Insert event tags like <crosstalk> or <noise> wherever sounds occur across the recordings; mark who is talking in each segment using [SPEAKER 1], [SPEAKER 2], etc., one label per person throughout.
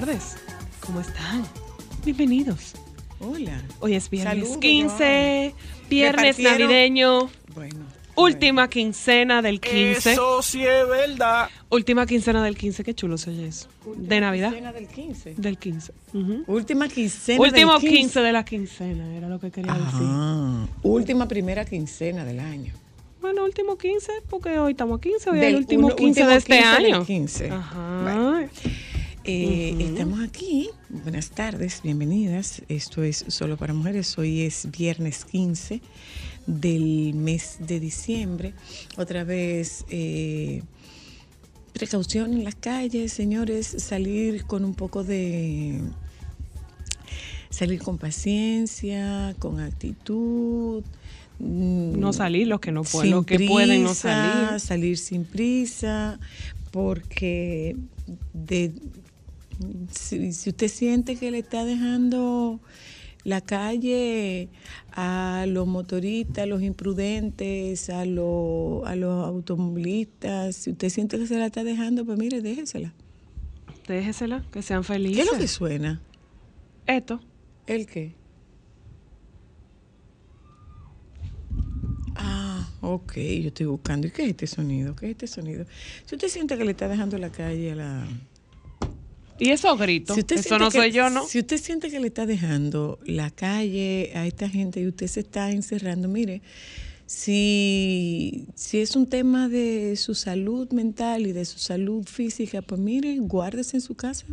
[SPEAKER 1] tardes.
[SPEAKER 2] ¿Cómo están? Bienvenidos.
[SPEAKER 1] Hola.
[SPEAKER 2] Hoy es viernes
[SPEAKER 1] Saludos,
[SPEAKER 2] 15, viernes navideño,
[SPEAKER 1] Bueno.
[SPEAKER 2] última quincena del 15.
[SPEAKER 3] Eso sí es verdad.
[SPEAKER 2] Última quincena del 15, qué chulo se oye eso. De Navidad.
[SPEAKER 1] Quincena del 15.
[SPEAKER 2] Del 15. Ujú.
[SPEAKER 1] Última quincena
[SPEAKER 2] Último
[SPEAKER 1] del 15.
[SPEAKER 2] 15 de la quincena, era lo que quería decir.
[SPEAKER 1] Ah, última primera quincena del año.
[SPEAKER 2] Bueno, último 15, porque hoy estamos a 15, hoy es
[SPEAKER 1] Del
[SPEAKER 2] el último
[SPEAKER 1] uno-
[SPEAKER 2] 15
[SPEAKER 1] último
[SPEAKER 2] de este
[SPEAKER 1] 15 del
[SPEAKER 2] año.
[SPEAKER 1] 15.
[SPEAKER 2] Ajá.
[SPEAKER 1] Bueno. Eh, Estamos aquí. Buenas tardes, bienvenidas. Esto es Solo para Mujeres. Hoy es viernes 15 del mes de diciembre. Otra vez, eh, precaución en las calles, señores. Salir con un poco de. Salir con paciencia, con actitud. mm,
[SPEAKER 2] No salir los que no pueden, los que pueden no
[SPEAKER 1] prisa,
[SPEAKER 2] salir.
[SPEAKER 1] salir sin prisa, porque de, si, si usted siente que le está dejando la calle a los motoristas, a los imprudentes, a, los- a los automovilistas, si usted siente que se la está dejando, pues mire, déjesela.
[SPEAKER 2] Déjesela, que sean
[SPEAKER 1] ¿Qué
[SPEAKER 2] felices.
[SPEAKER 1] es lo que suena?
[SPEAKER 2] Esto.
[SPEAKER 1] ¿El qué? Ah, ok, yo estoy buscando. ¿Y qué es este sonido? ¿Qué es este sonido? Si usted siente que le está dejando la calle a la...
[SPEAKER 2] Y esos gritos,
[SPEAKER 1] Si
[SPEAKER 2] eso no
[SPEAKER 1] que-
[SPEAKER 2] soy yo, ¿no?
[SPEAKER 1] Si usted siente que le está dejando la calle a esta gente y usted se está encerrando, mire, si, si es un tema de su salud mental y de su salud física, pues mire, guárdese en su casa.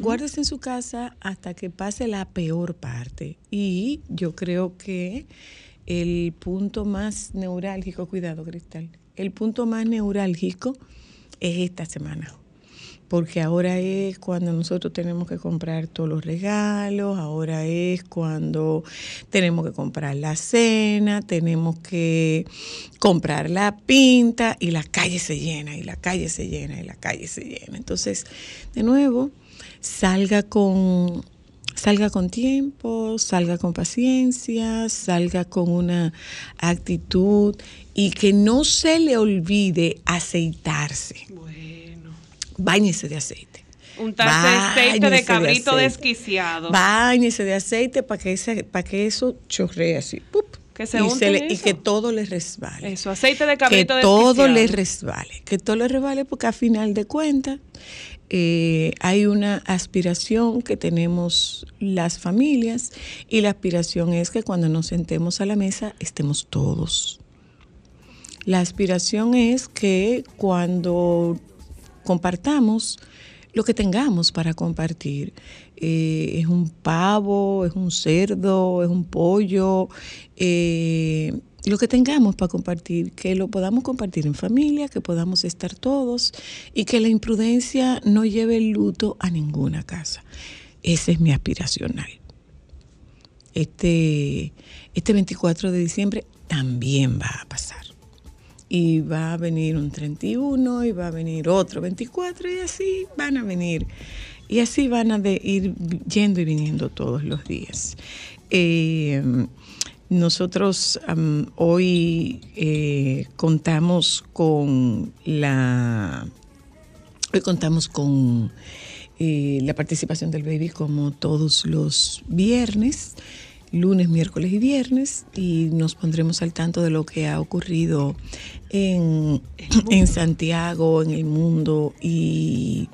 [SPEAKER 1] Guárdese en su casa hasta que pase la peor parte. Y yo creo que el punto más neurálgico, cuidado, Cristal, el punto más neurálgico es esta semana porque ahora es cuando nosotros tenemos que comprar todos los regalos, ahora es cuando tenemos que comprar la cena, tenemos que comprar la pinta y la calle se llena y la calle se llena y la calle se llena. Entonces, de nuevo, salga con salga con tiempo, salga con paciencia, salga con una actitud y que no se le olvide aceitarse. Báñese de aceite.
[SPEAKER 2] Untarse aceite
[SPEAKER 1] Báñese
[SPEAKER 2] de cabrito
[SPEAKER 1] aceite.
[SPEAKER 2] desquiciado.
[SPEAKER 1] Báñese de aceite para que, ese- para que eso chorree así. ¡pup!
[SPEAKER 2] Que se
[SPEAKER 1] y,
[SPEAKER 2] unte
[SPEAKER 1] le- y que todo le resbale.
[SPEAKER 2] Eso, aceite de
[SPEAKER 1] que
[SPEAKER 2] cabrito
[SPEAKER 1] todo
[SPEAKER 2] desquiciado.
[SPEAKER 1] le resbale. Que todo le resbale porque a final de cuentas eh, hay una aspiración que tenemos las familias y la aspiración es que cuando nos sentemos a la mesa estemos todos. La aspiración es que cuando compartamos lo que tengamos para compartir. Eh, es un pavo, es un cerdo, es un pollo, eh, lo que tengamos para compartir, que lo podamos compartir en familia, que podamos estar todos y que la imprudencia no lleve el luto a ninguna casa. Ese es mi aspiracional. Este, este 24 de diciembre también va a pasar y va a venir un 31 y va a venir otro 24 y así van a venir. Y así van a ir yendo y viniendo todos los días. Eh, nosotros hoy eh, contamos con la Hoy contamos con eh, la participación del baby como todos los viernes, lunes, miércoles y viernes, y nos pondremos al tanto de lo que ha ocurrido en, en Santiago, en el mundo y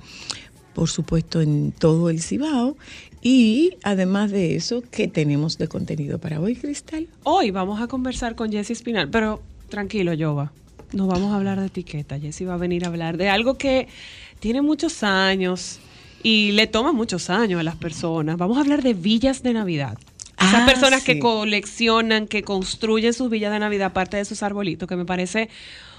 [SPEAKER 1] por supuesto en todo el Cibao. Y además de eso, ¿qué tenemos de contenido para hoy, Cristal?
[SPEAKER 2] Hoy vamos a conversar con Jessy Espinal, pero tranquilo, Jova. No vamos a hablar de etiqueta. Jessy va a venir a hablar de algo que tiene muchos años y le toma muchos años a las personas. Vamos a hablar de villas de Navidad. Esas
[SPEAKER 1] Ah,
[SPEAKER 2] personas que coleccionan, que construyen sus villas de Navidad, aparte de sus arbolitos, que me parece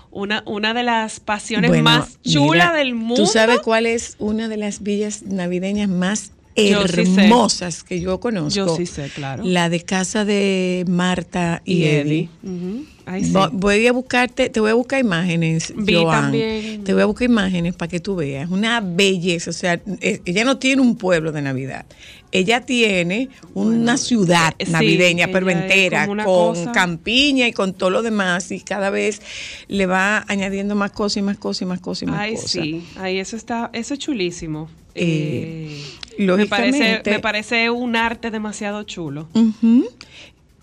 [SPEAKER 2] una, una de las pasiones
[SPEAKER 1] Bueno,
[SPEAKER 2] más chulas del mundo.
[SPEAKER 1] ¿Tú sabes cuál es una de las villas navideñas más
[SPEAKER 2] Yo sí
[SPEAKER 1] hermosas que yo conozco?
[SPEAKER 2] Yo sí sé, claro.
[SPEAKER 1] La de casa de Marta y,
[SPEAKER 2] y
[SPEAKER 1] Eddie.
[SPEAKER 2] Eddie. Sí.
[SPEAKER 1] Vo- Voy a buscarte, te voy a buscar imágenes,
[SPEAKER 2] Vi
[SPEAKER 1] Joan.
[SPEAKER 2] también.
[SPEAKER 1] Te voy a buscar imágenes para que tú veas. Una belleza. O sea, eh, ella no tiene un pueblo de Navidad. Ella tiene una ciudad
[SPEAKER 2] sí,
[SPEAKER 1] navideña,
[SPEAKER 2] ella
[SPEAKER 1] pero entera, con
[SPEAKER 2] cosa-
[SPEAKER 1] campiña y con todo lo demás. Y cada vez le va añadiendo más cosas y más cosas y más cosas y más
[SPEAKER 2] Ay,
[SPEAKER 1] cosas.
[SPEAKER 2] sí, ahí eso está, eso es chulísimo.
[SPEAKER 1] Eh,
[SPEAKER 2] Eh, me, parece,
[SPEAKER 1] lógicamente-
[SPEAKER 2] me parece un arte demasiado chulo.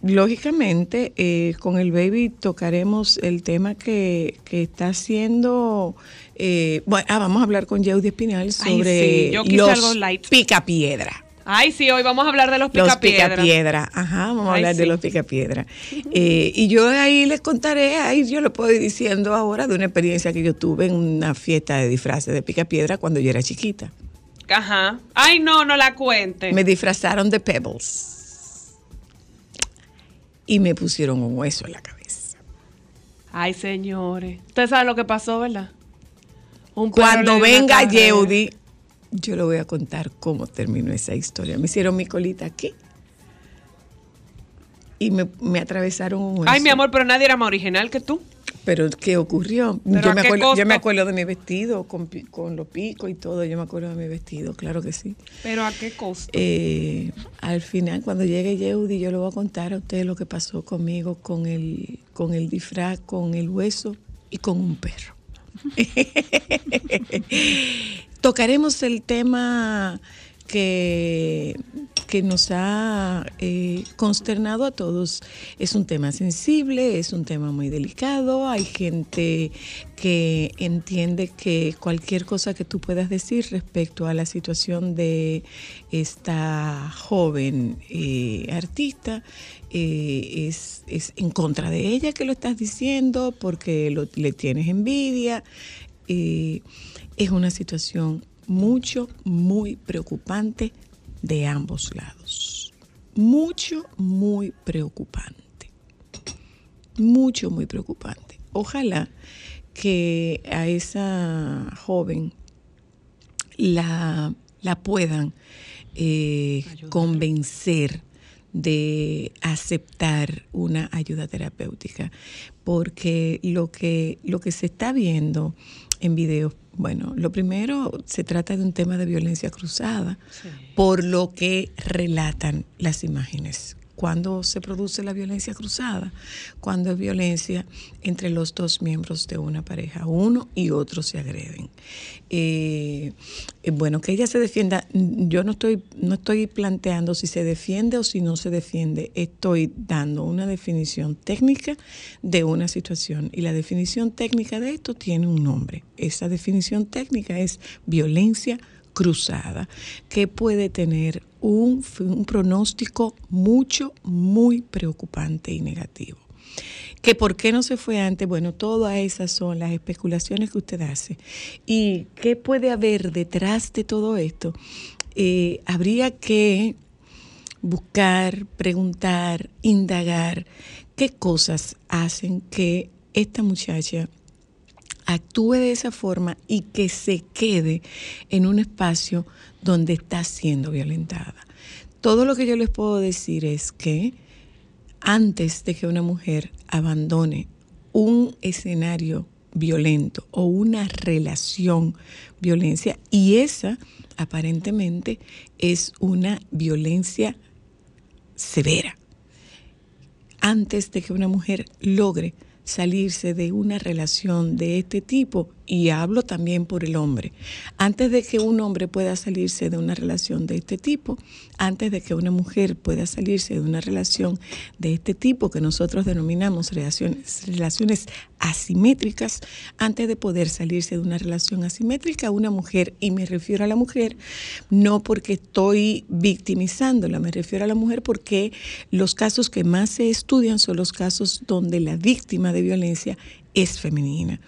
[SPEAKER 1] Lógicamente, eh, con el baby tocaremos el tema que, que está haciendo. eh, bueno, ah, vamos a hablar con Yeudi Espinal
[SPEAKER 2] Ay,
[SPEAKER 1] sobre
[SPEAKER 2] sí, yo
[SPEAKER 1] los picapiedra.
[SPEAKER 2] Ay, sí, hoy vamos a hablar de los
[SPEAKER 1] Los picapiedra, ajá, vamos a
[SPEAKER 2] Ay,
[SPEAKER 1] hablar de los picapiedra. Eh, y yo ahí les contaré, ahí yo le puedo ir diciendo ahora de una experiencia que yo tuve en una fiesta de disfraces de picapiedra cuando yo era chiquita.
[SPEAKER 2] Ajá. Ay, no, no la cuente.
[SPEAKER 1] Me disfrazaron de Pebbles. Y me pusieron un hueso en la cabeza.
[SPEAKER 2] Ay, señores. Usted sabe lo que pasó, ¿verdad? Un
[SPEAKER 1] Cuando venga. Yeudi, yo le voy a contar cómo terminó esa historia. Me hicieron mi colita aquí. Y me, me atravesaron un hueso.
[SPEAKER 2] Ay, mi amor, pero nadie era más original que tú.
[SPEAKER 1] Pero ¿qué ocurrió?
[SPEAKER 2] ¿Pero
[SPEAKER 1] Yo me, acuerdo, yo me acuerdo de mi vestido con, con los picos y todo. Yo me acuerdo de mi vestido, claro que sí.
[SPEAKER 2] Pero ¿a qué costo?
[SPEAKER 1] Eh, al final, cuando llegue Yeudi, yo le voy a contar a ustedes lo que pasó conmigo con el, con el disfraz, con el hueso y con un perro. <laughs> <laughs> Tocaremos el tema que, que nos ha eh, consternado a todos. Es un tema sensible, es un tema muy delicado. Hay gente que entiende que cualquier cosa que tú puedas decir respecto a la situación de esta joven eh, artista eh, es, es en contra de ella que lo estás diciendo porque lo- le tienes envidia. Es una situación mucho, muy preocupante de ambos lados. Mucho, muy preocupante. Mucho, muy preocupante. Ojalá que a esa joven la, la puedan eh, convencer de aceptar una ayuda terapéutica porque lo que lo que se está viendo en videos bueno lo primero se trata de un tema de violencia cruzada
[SPEAKER 2] Sí.
[SPEAKER 1] por lo que relatan las imágenes. Cuando se produce la violencia cruzada, cuando es violencia entre los dos miembros de una pareja, uno y otro se agreden. Eh, eh, bueno, que ella se defienda, yo no estoy, no estoy planteando si se defiende o si no se defiende, estoy dando una definición técnica de una situación y la definición técnica de esto tiene un nombre. Esa definición técnica es violencia cruzada, que puede tener un, un pronóstico mucho, muy preocupante y negativo. ¿Que por qué no se fue antes? Bueno, todas esas son las especulaciones que usted hace. ¿Y qué puede haber detrás de todo esto? Eh, habría que buscar, preguntar, indagar qué cosas hacen que esta muchacha actúe de esa forma y que se quede en un espacio donde está siendo violentada. Todo lo que yo les puedo decir es que antes de que una mujer abandone un escenario violento o una relación violencia y esa aparentemente es una violencia severa. Antes de que una mujer logre salirse de una relación de este tipo, y hablo también por el hombre, antes de que un hombre pueda salirse de una relación de este tipo, antes de que una mujer pueda salirse de una relación de este tipo que nosotros denominamos relaciones, relaciones asimétricas, antes de poder salirse de una relación asimétrica, una mujer, y me refiero a la mujer, no porque estoy victimizándola, me refiero a la mujer porque los casos que más se estudian son los casos donde la víctima de violencia es femenina.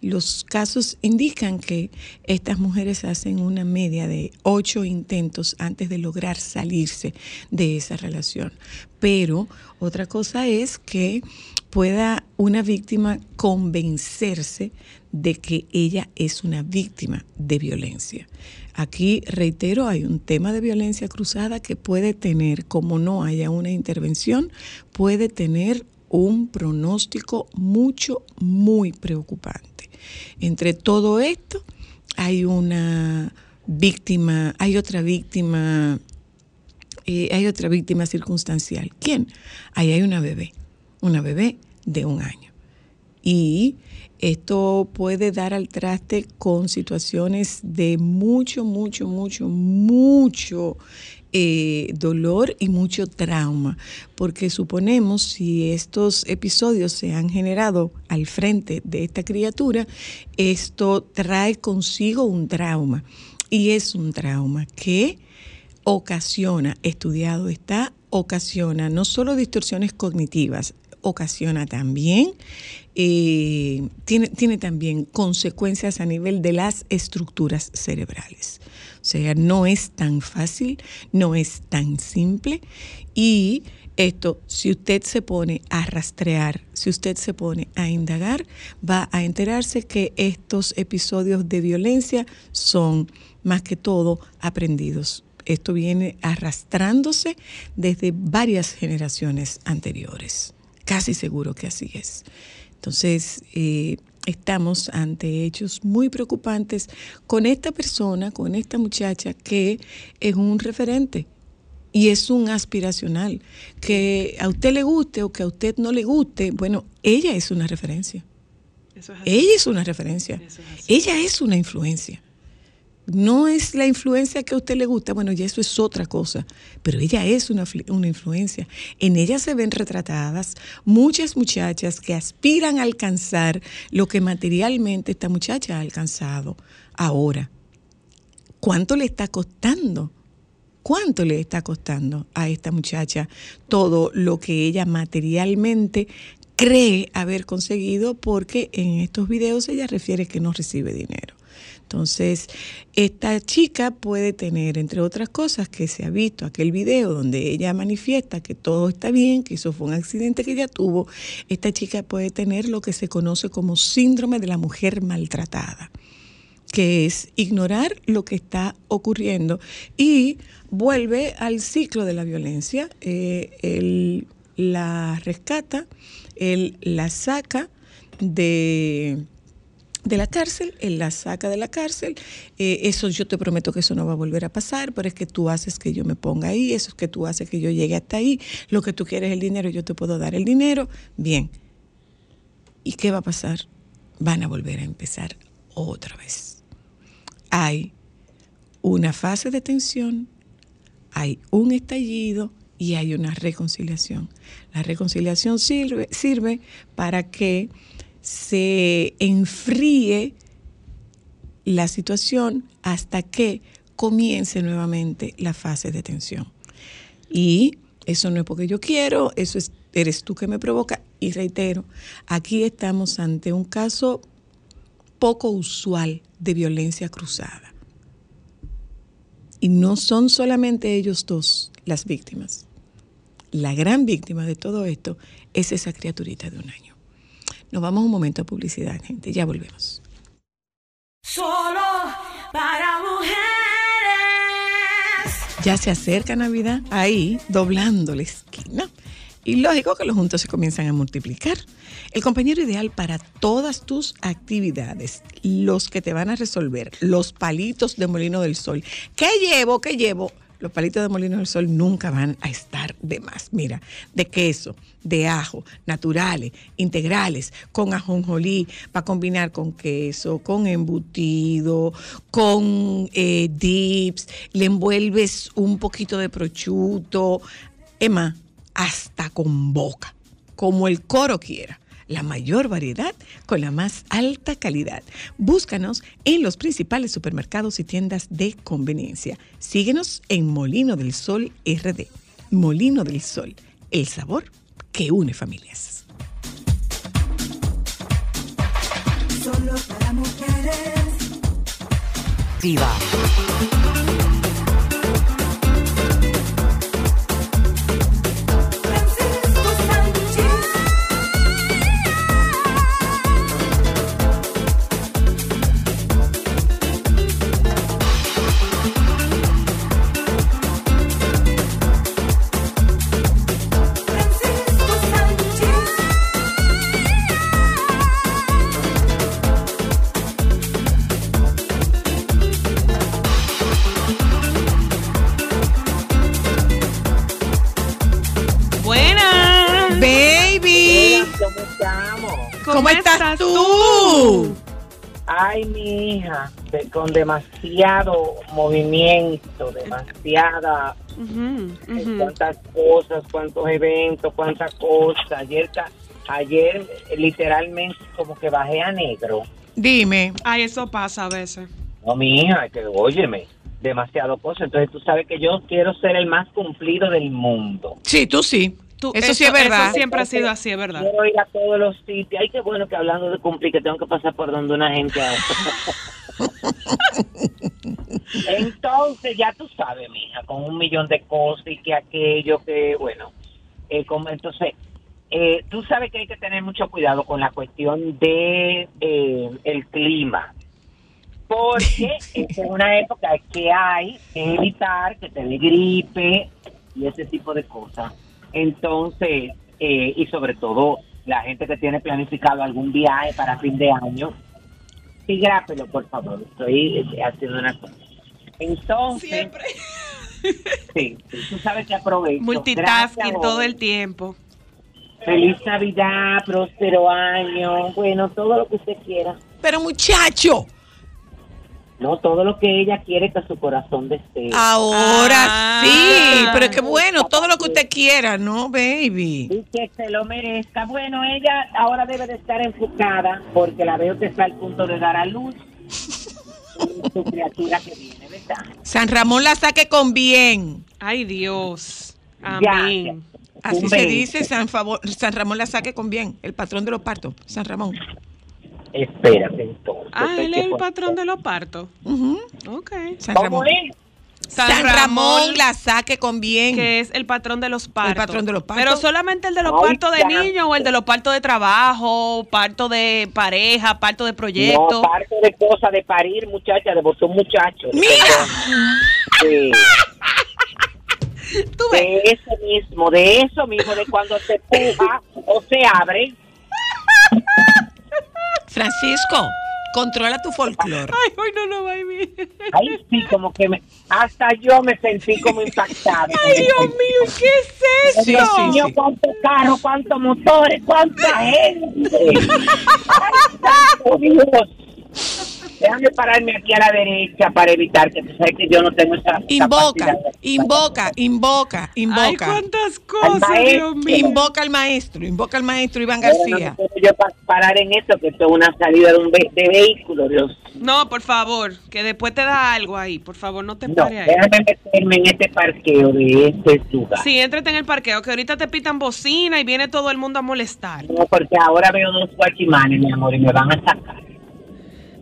[SPEAKER 1] Los casos indican que estas mujeres hacen una media de ocho intentos antes de lograr salirse de esa relación. Pero otra cosa es que pueda una víctima convencerse de que ella es una víctima de violencia. Aquí, reitero, hay un tema de violencia cruzada que puede tener, como no haya una intervención, puede tener un pronóstico mucho, muy preocupante. Entre todo esto, hay una víctima, hay otra víctima, eh, hay otra víctima circunstancial. ¿Quién? Ahí hay una bebé, una bebé de un año. Y esto puede dar al traste con situaciones de mucho, mucho, mucho, mucho eh, dolor y mucho trauma, porque suponemos si estos episodios se han generado al frente de esta criatura, esto trae consigo un trauma. Y es un trauma que ocasiona, estudiado está, ocasiona no solo distorsiones cognitivas, ocasiona también, eh, tiene, tiene también consecuencias a nivel de las estructuras cerebrales. O sea, no es tan fácil, no es tan simple y esto, si usted se pone a rastrear, si usted se pone a indagar, va a enterarse que estos episodios de violencia son más que todo aprendidos. Esto viene arrastrándose desde varias generaciones anteriores. Casi seguro que así es. Entonces, eh, estamos ante hechos muy preocupantes con esta persona, con esta muchacha que es un referente y es un aspiracional. Que a usted le guste o que a usted no le guste, bueno, ella es una referencia.
[SPEAKER 2] Eso es así.
[SPEAKER 1] Ella es una referencia.
[SPEAKER 2] Eso es así.
[SPEAKER 1] Ella es una influencia. No es la influencia que a usted le gusta, bueno, ya eso es otra cosa, pero ella es una, una influencia. En ella se ven retratadas muchas muchachas que aspiran a alcanzar lo que materialmente esta muchacha ha alcanzado ahora. ¿Cuánto le está costando? ¿Cuánto le está costando a esta muchacha todo lo que ella materialmente cree haber conseguido? Porque en estos videos ella refiere que no recibe dinero. Entonces, esta chica puede tener, entre otras cosas, que se ha visto aquel video donde ella manifiesta que todo está bien, que eso fue un accidente que ella tuvo. Esta chica puede tener lo que se conoce como síndrome de la mujer maltratada que es ignorar lo que está ocurriendo y vuelve al ciclo de la violencia. Eh, él la rescata, él la saca de, de la cárcel, él la saca de la cárcel. Eh, eso yo te prometo que eso no va a volver a pasar, pero es que tú haces que yo me ponga ahí, eso es que tú haces que yo llegue hasta ahí. Lo que tú quieres es el dinero, yo te puedo dar el dinero. Bien. ¿Y qué va a pasar? Van a volver a empezar otra vez hay una fase de tensión, hay un estallido y hay una reconciliación. La reconciliación sirve, sirve para que se enfríe la situación hasta que comience nuevamente la fase de tensión. Y eso no es porque yo quiero, eso es, eres tú que me provoca. Y reitero, aquí estamos ante un caso poco usual de violencia cruzada. Y no son solamente ellos dos las víctimas. La gran víctima de todo esto es esa criaturita de un año. Nos vamos un momento a publicidad, gente. Ya volvemos.
[SPEAKER 4] Solo para mujeres.
[SPEAKER 1] Ya se acerca Navidad, ahí, doblando la esquina. Y lógico que los juntos se comienzan a multiplicar. El compañero ideal para todas tus actividades, los que te van a resolver, los palitos de molino del sol. ¿Qué llevo? ¿Qué llevo? Los palitos de molino del sol nunca van a estar de más. Mira, de queso, de ajo, naturales, integrales, con ajonjolí, para combinar con queso, con embutido, con eh, dips, le envuelves un poquito de prosciutto, Emma, hasta con boca, como el coro quiera. La mayor variedad con la más alta calidad. Búscanos en los principales supermercados y tiendas de conveniencia. Síguenos en Molino del Sol RD. Molino del Sol, el sabor que une familias.
[SPEAKER 4] Solo para mujeres.
[SPEAKER 3] Viva.
[SPEAKER 1] Estás, tú?
[SPEAKER 5] Ay, mi hija, de- con demasiado movimiento, demasiada,
[SPEAKER 2] Ujú, ujú.
[SPEAKER 5] cuántas cosas, cuántos eventos, cuántas cosas. Ayer, ta- ayer eh, literalmente como que bajé a negro.
[SPEAKER 1] Dime.
[SPEAKER 2] Ay, eso pasa a veces.
[SPEAKER 5] No, mi hija, que óyeme, demasiado cosas. Entonces tú sabes que yo quiero ser el más cumplido del mundo.
[SPEAKER 1] Sí, tú sí.
[SPEAKER 2] Tú-
[SPEAKER 1] eso, sí es verdad.
[SPEAKER 2] Eso siempre ha sido así, es verdad.
[SPEAKER 5] Quiero ir a todos los sitios. Ay, qué bueno que hablando de cumplir, que tengo que pasar por donde una gente. ahora. <laughs> Entonces, ya tú sabes, mija, con un millón de cosas y que aquello, que bueno. eh, como, entonces, eh, tú sabes que hay que tener mucho cuidado con la cuestión de eh, el clima. Porque <laughs> es una época que hay que evitar que te dé gripe y ese tipo de cosas. Entonces, eh, y sobre todo la gente que tiene planificado algún viaje para fin de año, sí, grápelo, por favor. Estoy eh, haciendo una cosa. Entonces, sí, sí, tú sabes que aprovecho.
[SPEAKER 2] Multitasking
[SPEAKER 5] Gracias,
[SPEAKER 2] todo el tiempo.
[SPEAKER 5] Feliz Navidad, próspero año, bueno, todo lo que usted quiera.
[SPEAKER 1] Pero muchacho,
[SPEAKER 5] No, todo lo que ella quiere que su corazón desee.
[SPEAKER 1] ahora
[SPEAKER 2] Ah.
[SPEAKER 1] sí. Pero qué bueno, todo lo que usted quiera, ¿no, baby?
[SPEAKER 5] Y que se lo merezca. Bueno, ella ahora debe de estar enfocada porque la veo que está al punto de dar a luz <laughs> su criatura que viene, ¿verdad?
[SPEAKER 1] San Ramón la saque con bien.
[SPEAKER 2] Ay, Dios.
[SPEAKER 5] Ya,
[SPEAKER 2] Amén.
[SPEAKER 5] ya.
[SPEAKER 1] Así se dice, San, Favor- San Ramón la saque con bien. El patrón de los partos, San Ramón.
[SPEAKER 5] Espérate entonces.
[SPEAKER 2] Ah, él
[SPEAKER 5] ¿qué
[SPEAKER 2] es el patrón de los partos.
[SPEAKER 1] Ujú.
[SPEAKER 2] Ok.
[SPEAKER 1] San
[SPEAKER 5] ¿Cómo
[SPEAKER 1] Ramón. San, Ramón, la saque con bien.
[SPEAKER 2] que es el patrón de los partos.
[SPEAKER 1] patrón de los partos.
[SPEAKER 2] Pero solamente el de los
[SPEAKER 5] Ay,
[SPEAKER 2] partos de niños o el de los partos de trabajo, parto de pareja, parto de
[SPEAKER 5] No,
[SPEAKER 2] proyecto.
[SPEAKER 5] parte de cosas de parir, muchacha, de botar un muchacho.
[SPEAKER 1] ¡Mira!
[SPEAKER 5] Sí. <laughs>
[SPEAKER 2] Tú ves.
[SPEAKER 5] De eso mismo, de eso mismo, de cuando se puja o se abre. <laughs>
[SPEAKER 1] Francisco, controla tu folclore.
[SPEAKER 2] Ay, hoy no, no, baby.
[SPEAKER 5] Ahí sí, como que me, hasta yo me sentí como impactada.
[SPEAKER 2] Ay, Dios mío, ¿qué es eso?
[SPEAKER 1] Sí,
[SPEAKER 5] Dios
[SPEAKER 1] sí,
[SPEAKER 5] mío,
[SPEAKER 1] sí.
[SPEAKER 5] cuántos carros, cuántos motores, cuánta gente. <laughs> Ay, santo Dios. Déjame pararme aquí a la derecha para evitar que tú sabes que yo no tengo esa
[SPEAKER 1] Invoca,
[SPEAKER 5] capacidad.
[SPEAKER 1] invoca, invoca,
[SPEAKER 2] Ay,
[SPEAKER 1] invoca.
[SPEAKER 2] cuántas cosas,
[SPEAKER 5] maestro.
[SPEAKER 2] Dios mío.
[SPEAKER 1] Invoca al maestro, invoca al maestro Iván
[SPEAKER 5] no
[SPEAKER 1] García.
[SPEAKER 5] me puedo yo pa- parar en esto, que esto es una salida de un ve- de vehículo, Dios.
[SPEAKER 2] No, por favor, que después te da algo ahí. Por favor, no te
[SPEAKER 5] No,
[SPEAKER 2] pares ahí.
[SPEAKER 5] déjame meterme en este parqueo de este lugar.
[SPEAKER 2] Sí, éntrate en el parqueo, que ahorita te pitan bocina y viene todo el mundo a molestar.
[SPEAKER 5] No, porque ahora veo dos guachimanes, mi amor, y me van a sacar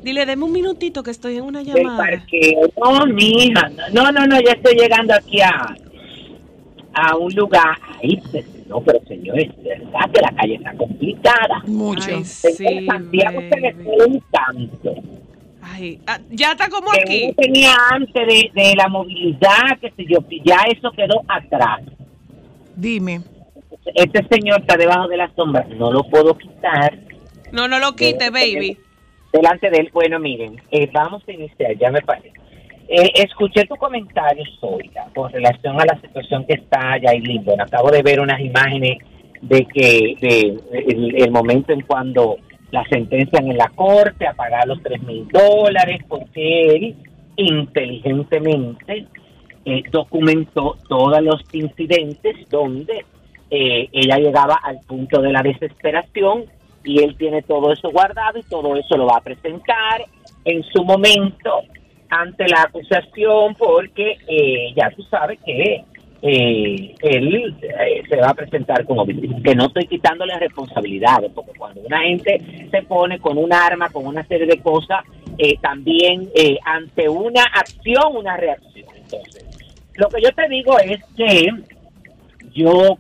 [SPEAKER 2] Dile, deme un minutito que estoy en una
[SPEAKER 5] del
[SPEAKER 2] llamada.
[SPEAKER 5] parqueo. No, mija, no, no, no, ya estoy llegando aquí a, a un lugar. Ahí, pues, no, pero señores, de verdad que la calle está complicada.
[SPEAKER 1] Mucho.
[SPEAKER 2] Ay, sí,
[SPEAKER 5] Santiago se fue un canto.
[SPEAKER 2] Ay, ah, ya está como
[SPEAKER 5] Que
[SPEAKER 2] aquí.
[SPEAKER 5] uno tenía antes de, de la movilidad, que sé yo, ya eso quedó atrás.
[SPEAKER 1] Dime.
[SPEAKER 5] Este señor está debajo de la sombra, no lo puedo quitar.
[SPEAKER 2] No, no lo quite, baby.
[SPEAKER 5] Delante de él, bueno, miren, eh, vamos a iniciar, ya me parece. Eh, escuché tu comentario, Zoila, con relación a la situación que está allá en Lindo. Acabo de ver unas imágenes de que de, el, momento en cuando la sentencian en la corte a pagar los tres mil dólares, porque él inteligentemente eh, documentó todos los incidentes donde eh, ella llegaba al punto de la desesperación y él tiene todo eso guardado y todo eso lo va a presentar en su momento ante la acusación porque eh, ya tú sabes que eh, él eh, se va a presentar como. Que no estoy quitándole responsabilidades, porque cuando una gente se pone con un arma, con una serie de cosas, eh, también eh, ante una acción, una reacción. Entonces, lo que yo te digo es que yo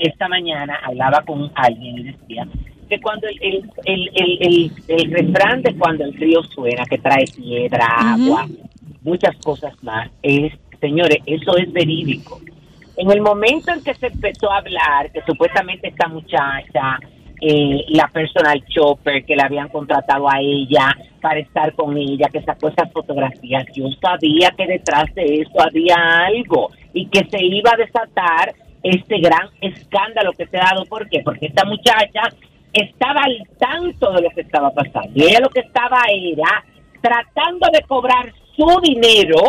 [SPEAKER 5] esta mañana hablaba con alguien y decía que cuando el, el, el, el, refrán de cuando el río suena, que trae piedra, agua, muchas cosas más, es, señores, eso es verídico. En el momento en que se empezó a hablar, que supuestamente esta muchacha, eh, la personal shopper, que la habían contratado a ella para estar con ella, que sacó esas fotografías, yo sabía que detrás de eso había algo y que se iba a desatar este gran escándalo que se ha dado. ¿Por qué? Porque esta muchacha estaba al tanto de lo que estaba pasando. Y ella lo que estaba era tratando de cobrar su dinero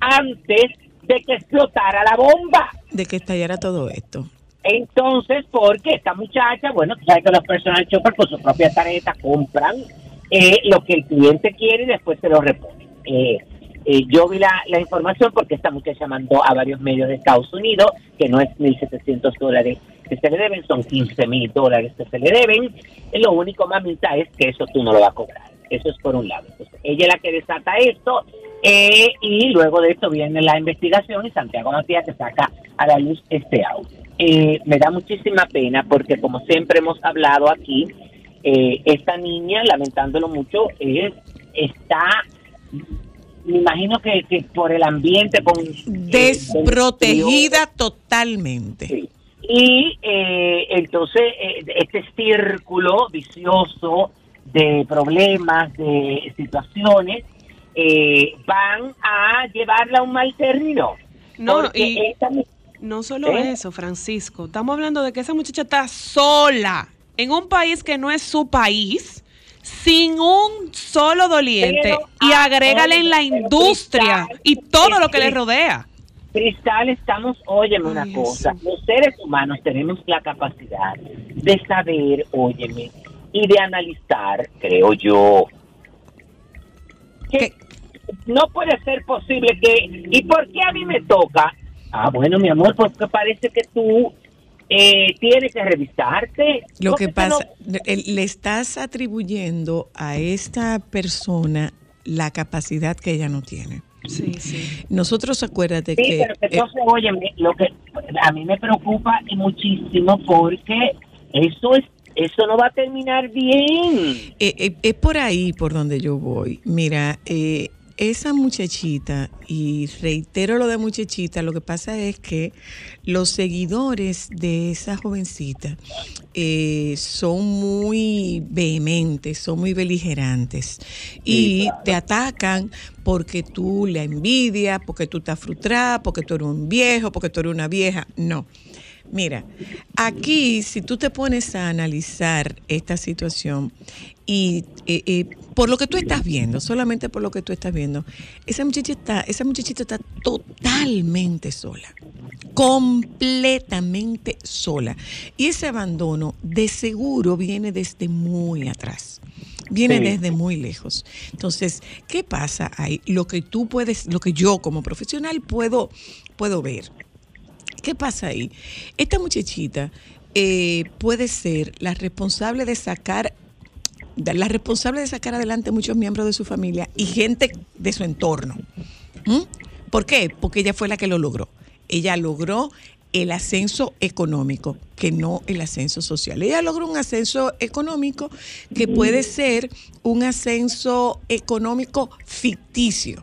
[SPEAKER 5] antes de que explotara la bomba.
[SPEAKER 1] De que estallara todo esto.
[SPEAKER 5] Entonces, porque esta muchacha, bueno, tú sabes que los personal shopper con su propia tarjeta compran eh, lo que el cliente quiere y después se lo reponen. Eh, eh, yo vi la, la información porque esta muchacha mandó a varios medios de Estados Unidos que no es 1.700 dólares que se le deben, son 15.000 dólares que se le deben. Eh, Lo único, mamita, es que eso tú no lo vas a cobrar. Eso es por un lado. Entonces, ella es la que desata esto eh, y luego de esto viene la investigación y Santiago Matías que saca a la luz este audio. Eh, me da muchísima pena porque como siempre hemos hablado aquí, eh, esta niña, lamentándolo mucho, es, está, me imagino que, que por el ambiente con... eh,
[SPEAKER 1] Desprotegida totalmente.
[SPEAKER 5] Sí. Y eh, entonces eh, este círculo vicioso de problemas, de situaciones, eh, van a llevarla a un mal término.
[SPEAKER 2] No, y-
[SPEAKER 5] esta
[SPEAKER 2] No solo
[SPEAKER 5] ¿Eh?
[SPEAKER 2] eso, Francisco. Estamos hablando de que esa muchacha está sola en un país que no es su país, sin un solo doliente.
[SPEAKER 5] Pero,
[SPEAKER 2] y
[SPEAKER 5] ah,
[SPEAKER 2] agrégale en la industria y todo lo que le
[SPEAKER 5] Cristal.
[SPEAKER 2] rodea.
[SPEAKER 5] Cristal, estamos, óyeme una
[SPEAKER 2] Ay,
[SPEAKER 5] cosa, los seres humanos tenemos la capacidad de saber, óyeme, y de analizar, creo yo, que no puede ser posible que, ¿y por qué a mí me toca? Ah, bueno, mi amor, porque parece que tú eh, tienes que revisarte.
[SPEAKER 1] Lo que
[SPEAKER 5] no-
[SPEAKER 1] pasa, le estás atribuyendo a esta persona la capacidad que ella no tiene.
[SPEAKER 2] Sí, sí.
[SPEAKER 1] Nosotros acuérdate
[SPEAKER 5] Sí,
[SPEAKER 1] que
[SPEAKER 5] pero que
[SPEAKER 1] eh,
[SPEAKER 5] entonces, óyeme, lo que a mí me preocupa muchísimo porque eso es eso no va a terminar bien.
[SPEAKER 1] Eh, eh, es por ahí por donde yo voy. Mira, eh, esa muchachita, y reitero lo de muchachita, lo que pasa es que los seguidores de esa jovencita eh, son muy vehementes, son muy beligerantes y te atacan porque tú la envidias, porque tú estás frustrada, porque tú eres un viejo, porque tú eres una vieja. No. Mira, aquí si tú te pones a analizar esta situación y eh, eh, por lo que tú estás viendo, solamente por lo que tú estás viendo, esa muchacha está, esa muchachita está totalmente sola, completamente sola. Y ese abandono de seguro viene desde muy atrás. Viene
[SPEAKER 5] Sí.
[SPEAKER 1] desde muy lejos. Entonces, ¿qué pasa ahí? Lo que tú puedes, lo que yo como profesional puedo, puedo ver. ¿Qué pasa ahí? Esta muchachita eh, puede ser la responsable de sacar responsable de sacar adelante muchos miembros de su familia y gente de su entorno. ¿Mm? ¿Por qué? Porque ella fue la que lo logró. Ella logró el ascenso económico, que no el ascenso social. Ella logró un ascenso económico que puede ser un ascenso económico ficticio.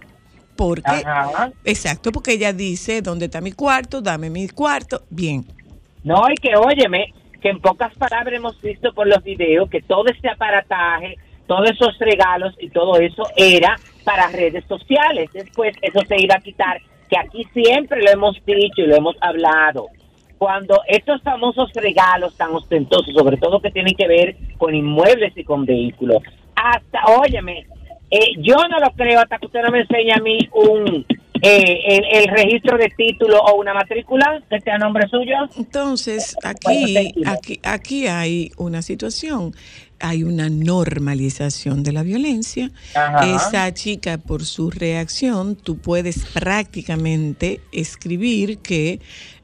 [SPEAKER 1] Porque
[SPEAKER 5] Ajá.
[SPEAKER 1] Exacto, porque ella dice, ¿dónde está mi cuarto? Dame mi cuarto. Bien.
[SPEAKER 5] No, y que óyeme, que en pocas palabras hemos visto por los videos que todo ese aparataje, todos esos regalos y todo eso era para redes sociales. Después eso se iba a quitar, que aquí siempre lo hemos dicho y lo hemos hablado. Cuando estos famosos regalos tan ostentosos, sobre todo que tienen que ver con inmuebles y con vehículos, hasta, óyeme, eh, yo no lo creo hasta que usted no me enseñe a mí un eh, el, el registro de título o una matrícula que esté a nombre suyo.
[SPEAKER 1] Entonces,
[SPEAKER 5] Bueno,
[SPEAKER 1] aquí, aquí, aquí hay una situación, hay una normalización de la violencia.
[SPEAKER 5] Ajá.
[SPEAKER 1] Esa chica, por su reacción, tú puedes prácticamente escribir que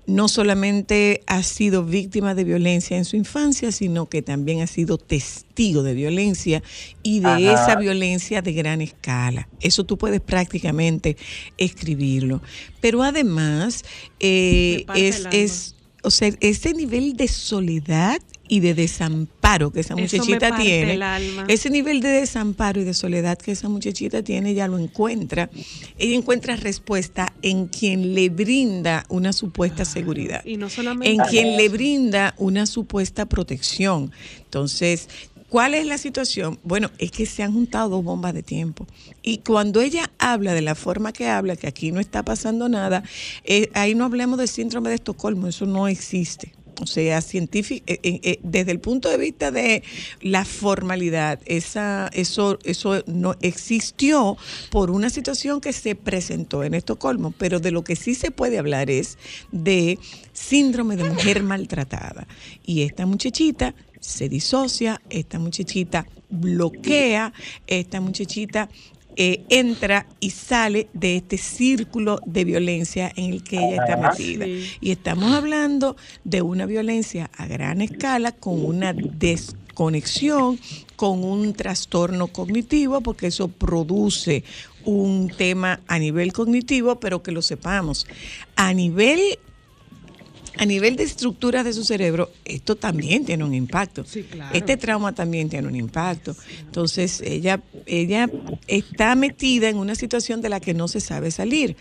[SPEAKER 1] no solamente ha sido víctima de violencia en su infancia, sino que también ha sido testigo de violencia y de
[SPEAKER 5] Ajá.
[SPEAKER 1] esa violencia de gran escala. Eso tú puedes prácticamente escribirlo. Pero además, eh, es, es, o sea, ese nivel de soledad y de desamparo que esa muchachita tiene,
[SPEAKER 2] el alma.
[SPEAKER 1] ese nivel de desamparo y de soledad que esa muchachita tiene, ella lo encuentra. Ella encuentra respuesta en quien le brinda una supuesta seguridad
[SPEAKER 2] Y no solamente
[SPEAKER 1] en
[SPEAKER 2] eso.
[SPEAKER 1] quien le brinda una supuesta protección. Entonces, ¿cuál es la situación? Bueno, es que se han juntado dos bombas de tiempo. Y cuando ella habla de la forma que habla, que aquí no está pasando nada, eh, ahí no hablemos del síndrome de Estocolmo, eso no existe. O sea, científico, eh, eh, eh, desde el punto de vista de la formalidad, esa, eso, eso no existió por una situación que se presentó en Estocolmo, pero de lo que sí se puede hablar es de síndrome de mujer maltratada. Y esta muchachita se disocia, esta muchachita bloquea, esta muchachita eh, entra y sale de este círculo de violencia en el que ella está
[SPEAKER 5] Ajá.
[SPEAKER 1] metida.
[SPEAKER 2] Sí.
[SPEAKER 1] Y estamos hablando de una violencia a gran escala con una desconexión, con un trastorno cognitivo, porque eso produce un tema a nivel cognitivo, pero que lo sepamos. A nivel a nivel de estructuras de su cerebro, esto también tiene un impacto.
[SPEAKER 2] Sí, claro.
[SPEAKER 1] Este trauma también tiene un impacto. Entonces, ella, ella está metida en una situación de la que no se sabe salir.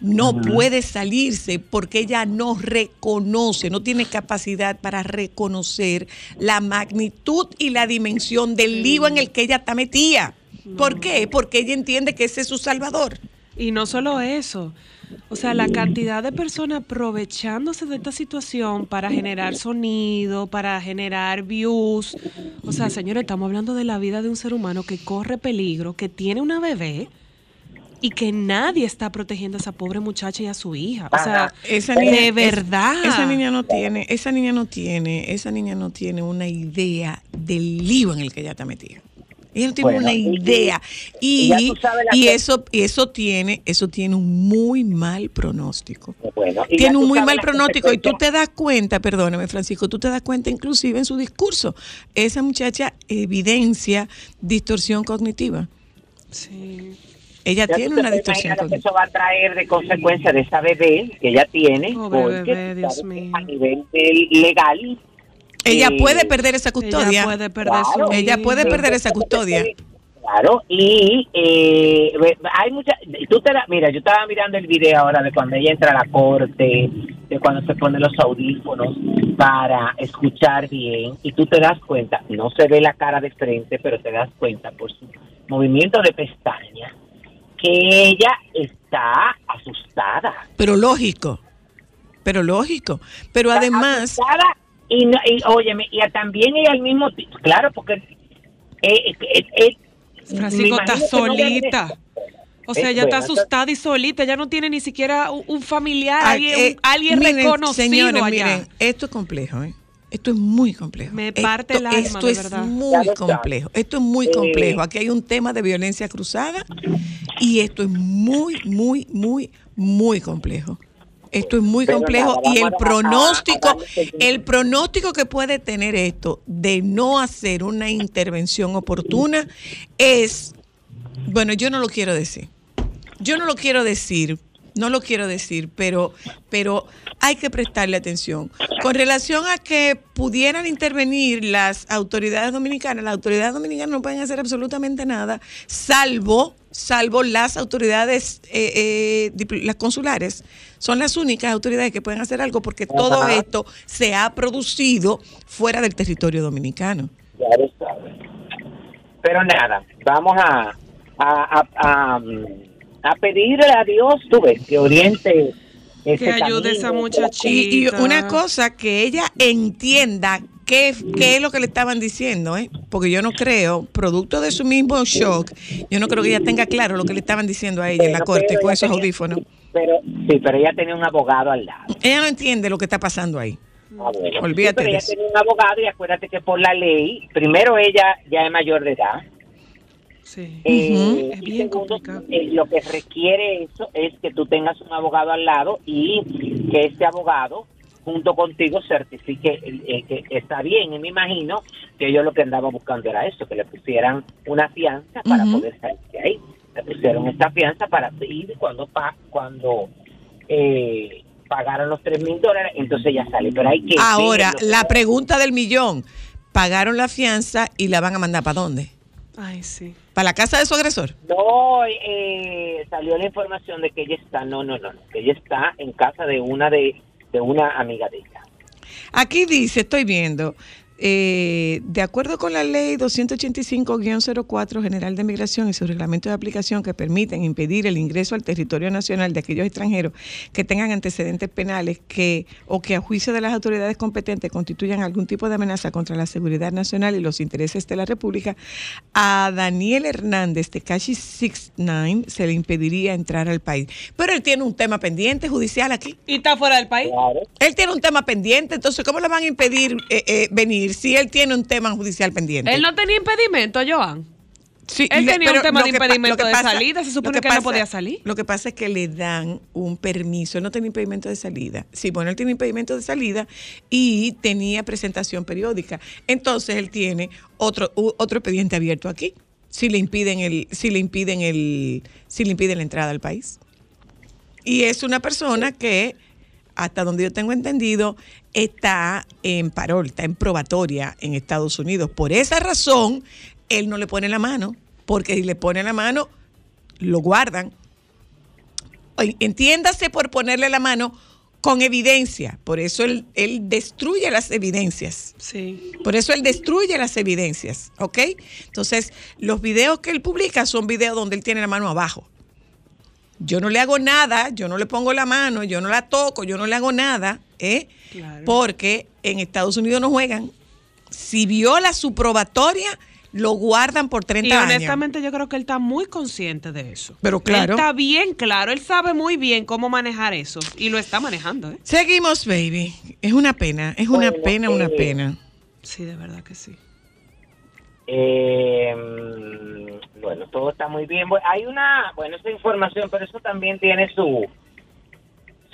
[SPEAKER 1] No puede salirse porque ella no reconoce, no tiene capacidad para reconocer la magnitud y la dimensión del lío en el que ella está metida. ¿Por qué? Porque ella entiende que ese es su salvador.
[SPEAKER 2] Y no solo eso, o sea, la cantidad de personas aprovechándose de esta situación para generar sonido, para generar views. O sea, señores, estamos hablando de la vida de un ser humano que corre peligro, que tiene una bebé y que nadie está protegiendo a esa pobre muchacha y a su hija. O sea.
[SPEAKER 1] Esa
[SPEAKER 2] de
[SPEAKER 1] niña- es-
[SPEAKER 2] verdad.
[SPEAKER 1] esa niña no tiene, esa niña no tiene, esa niña no tiene una idea del lío en el que ella está metida. Ella no tiene
[SPEAKER 5] Bueno,
[SPEAKER 1] una idea.
[SPEAKER 5] y
[SPEAKER 1] Y, eso, y eso tiene, eso tiene un muy mal pronóstico.
[SPEAKER 5] Bueno,
[SPEAKER 1] Tiene un muy mal pronóstico y tú te das cuenta, perdóname Francisco, tú te das cuenta inclusive en su discurso. Esa muchacha evidencia distorsión cognitiva.
[SPEAKER 2] sí.
[SPEAKER 1] Ella
[SPEAKER 5] Ya
[SPEAKER 1] tiene una distorsión
[SPEAKER 5] lo que
[SPEAKER 1] cognitiva.
[SPEAKER 5] eso va a traer de consecuencia de esa bebé que ella tiene, porque
[SPEAKER 2] bebé, Dios mío.
[SPEAKER 5] a nivel legal
[SPEAKER 1] Ella
[SPEAKER 5] eh,
[SPEAKER 1] puede perder esa custodia.
[SPEAKER 2] Ella puede perder su
[SPEAKER 5] Claro.
[SPEAKER 1] Ella puede
[SPEAKER 2] hija.
[SPEAKER 1] perder esa custodia.
[SPEAKER 5] Claro, y eh, hay muchas, tú te da- mira, yo estaba mirando el video ahora de cuando ella entra a la corte, de cuando se pone los audífonos para escuchar bien, y tú te das cuenta, no se ve la cara de frente, pero te das cuenta por su movimiento de pestaña, que ella está asustada.
[SPEAKER 1] Pero lógico, pero lógico. Pero además,
[SPEAKER 5] Asustada y, no- y óyeme, y también ella al mismo tiempo, claro, porque... eh, eh, eh, me
[SPEAKER 2] Francisco está
[SPEAKER 5] no
[SPEAKER 2] solita. O sea,
[SPEAKER 5] Eh,
[SPEAKER 2] ella está asustada y solita, ella no tiene ni siquiera un, un familiar,
[SPEAKER 1] ah,
[SPEAKER 2] alguien,
[SPEAKER 1] eh,
[SPEAKER 2] alguien
[SPEAKER 1] miren,
[SPEAKER 2] reconocido
[SPEAKER 1] señores,
[SPEAKER 2] allá.
[SPEAKER 1] miren, esto es complejo, ¿eh? Esto es muy complejo.
[SPEAKER 2] Me
[SPEAKER 1] Esto-
[SPEAKER 2] parte el alma,
[SPEAKER 1] Esto
[SPEAKER 2] de
[SPEAKER 1] es
[SPEAKER 2] verdad.
[SPEAKER 1] muy
[SPEAKER 5] lo sabe.
[SPEAKER 1] complejo. Esto es muy
[SPEAKER 5] Eh,
[SPEAKER 1] complejo. Aquí hay un tema de violencia cruzada y esto es muy, muy, muy, muy complejo. Esto es muy complejo
[SPEAKER 5] nada,
[SPEAKER 1] y el
[SPEAKER 5] vamos a- a-
[SPEAKER 1] pronóstico, el pronóstico que puede tener esto de no hacer una intervención oportuna es, bueno, yo no lo quiero decir. Yo no lo quiero decir no lo quiero decir, pero, pero hay que prestarle atención. Con relación a que pudieran intervenir las autoridades dominicanas, las autoridades dominicanas no pueden hacer absolutamente nada, salvo, salvo las autoridades, eh, eh, las consulares, son las únicas autoridades que pueden hacer algo porque todo esto se ha producido fuera del territorio dominicano.
[SPEAKER 5] Pero nada, vamos a, a, a, a, mm, a pedirle a Dios, tú ves, que oriente
[SPEAKER 2] Que ayude a esa muchachita.
[SPEAKER 1] Y, una cosa, que ella entienda qué, qué es lo que le estaban diciendo, ¿eh? porque yo no creo, producto de su mismo shock, yo no creo que ella tenga claro lo que le estaban diciendo a ella en la corte con esos
[SPEAKER 5] tenía-
[SPEAKER 1] audífonos.
[SPEAKER 5] Pero, sí, pero ella tenía un abogado al lado.
[SPEAKER 1] Ella no entiende lo que está pasando ahí.
[SPEAKER 5] Ah, bueno.
[SPEAKER 1] Olvídate
[SPEAKER 5] Sí, pero ella tenía un abogado y acuérdate que por la ley, primero ella ya es mayor de edad.
[SPEAKER 2] Sí.
[SPEAKER 5] Eh,
[SPEAKER 2] Es
[SPEAKER 5] y
[SPEAKER 2] bien
[SPEAKER 5] segundo, eh, lo que requiere eso es que tú tengas un abogado al lado y que este abogado junto contigo certifique el- el que está bien. Y me imagino que yo lo que andaba buscando era eso, que le pusieran una fianza para poder salir de ahí. Le pusieron esta fianza para ir cuando pa, cuando eh, pagaron los tres mil dólares, entonces ya sale. Pero hay que
[SPEAKER 1] Ahora, la pregunta del millón, ¿pagaron la fianza y la van a mandar para dónde?
[SPEAKER 2] Ay, sí.
[SPEAKER 1] ¿Para la casa de su agresor?
[SPEAKER 5] No, eh, salió la información de que ella está, no, no, no, no, que ella está en casa de una de, de una amiga de ella.
[SPEAKER 1] Aquí dice, estoy viendo, eh, de acuerdo con la ley 285-04 General de Migración y su reglamento de aplicación que permiten impedir el ingreso al territorio nacional de aquellos extranjeros que tengan antecedentes penales que o que a juicio de las autoridades competentes constituyan algún tipo de amenaza contra la seguridad nacional y los intereses de la República, a Daniel Hernández de Cashi 69 se le impediría entrar al país. Pero él tiene un tema pendiente judicial aquí.
[SPEAKER 2] ¿Y está fuera del país?
[SPEAKER 5] Claro.
[SPEAKER 1] Él tiene un tema pendiente, entonces ¿cómo le van a impedir eh, eh, venir si él tiene un tema judicial pendiente?
[SPEAKER 2] Él no tenía impedimento, Joan.
[SPEAKER 1] Sí,
[SPEAKER 2] él
[SPEAKER 1] le-
[SPEAKER 2] tenía un tema de
[SPEAKER 1] que pa-
[SPEAKER 2] impedimento
[SPEAKER 1] que
[SPEAKER 2] de salida, se supone que él no podía salir.
[SPEAKER 1] Lo que pasa es que le dan un permiso, él no tenía impedimento de salida. Sí, bueno, él tiene impedimento de salida y tenía presentación periódica. Entonces él tiene otro otro expediente abierto aquí. Si le impiden el si le impiden el si le impiden la entrada al país. Y es una persona que, hasta donde yo tengo entendido, está en parol, está en probatoria en Estados Unidos. Por esa razón, él no le pone la mano, porque si le pone la mano, lo guardan. Entiéndase por ponerle la mano con evidencia. Por eso él, él destruye las evidencias.
[SPEAKER 2] Sí.
[SPEAKER 1] Por eso él destruye las evidencias, ¿ok? Entonces, los videos que él publica son videos donde él tiene la mano abajo. Yo no le hago nada, yo no le pongo la mano, yo no la toco, yo no le hago nada, ¿eh?
[SPEAKER 2] Claro.
[SPEAKER 1] Porque en Estados Unidos no juegan. Si viola su probatoria, lo guardan por 30
[SPEAKER 2] Y
[SPEAKER 1] años.
[SPEAKER 2] honestamente yo creo que él está muy consciente de eso.
[SPEAKER 1] Pero claro.
[SPEAKER 2] Él está bien claro, él sabe muy bien cómo manejar eso y lo está manejando, ¿eh?
[SPEAKER 1] Seguimos, baby. Es una pena, es una
[SPEAKER 5] Bueno,
[SPEAKER 1] pena, una pena.
[SPEAKER 2] Sí, de verdad que sí.
[SPEAKER 5] Eh, bueno, todo está muy bien. Hay una, bueno, esa información, pero eso también tiene su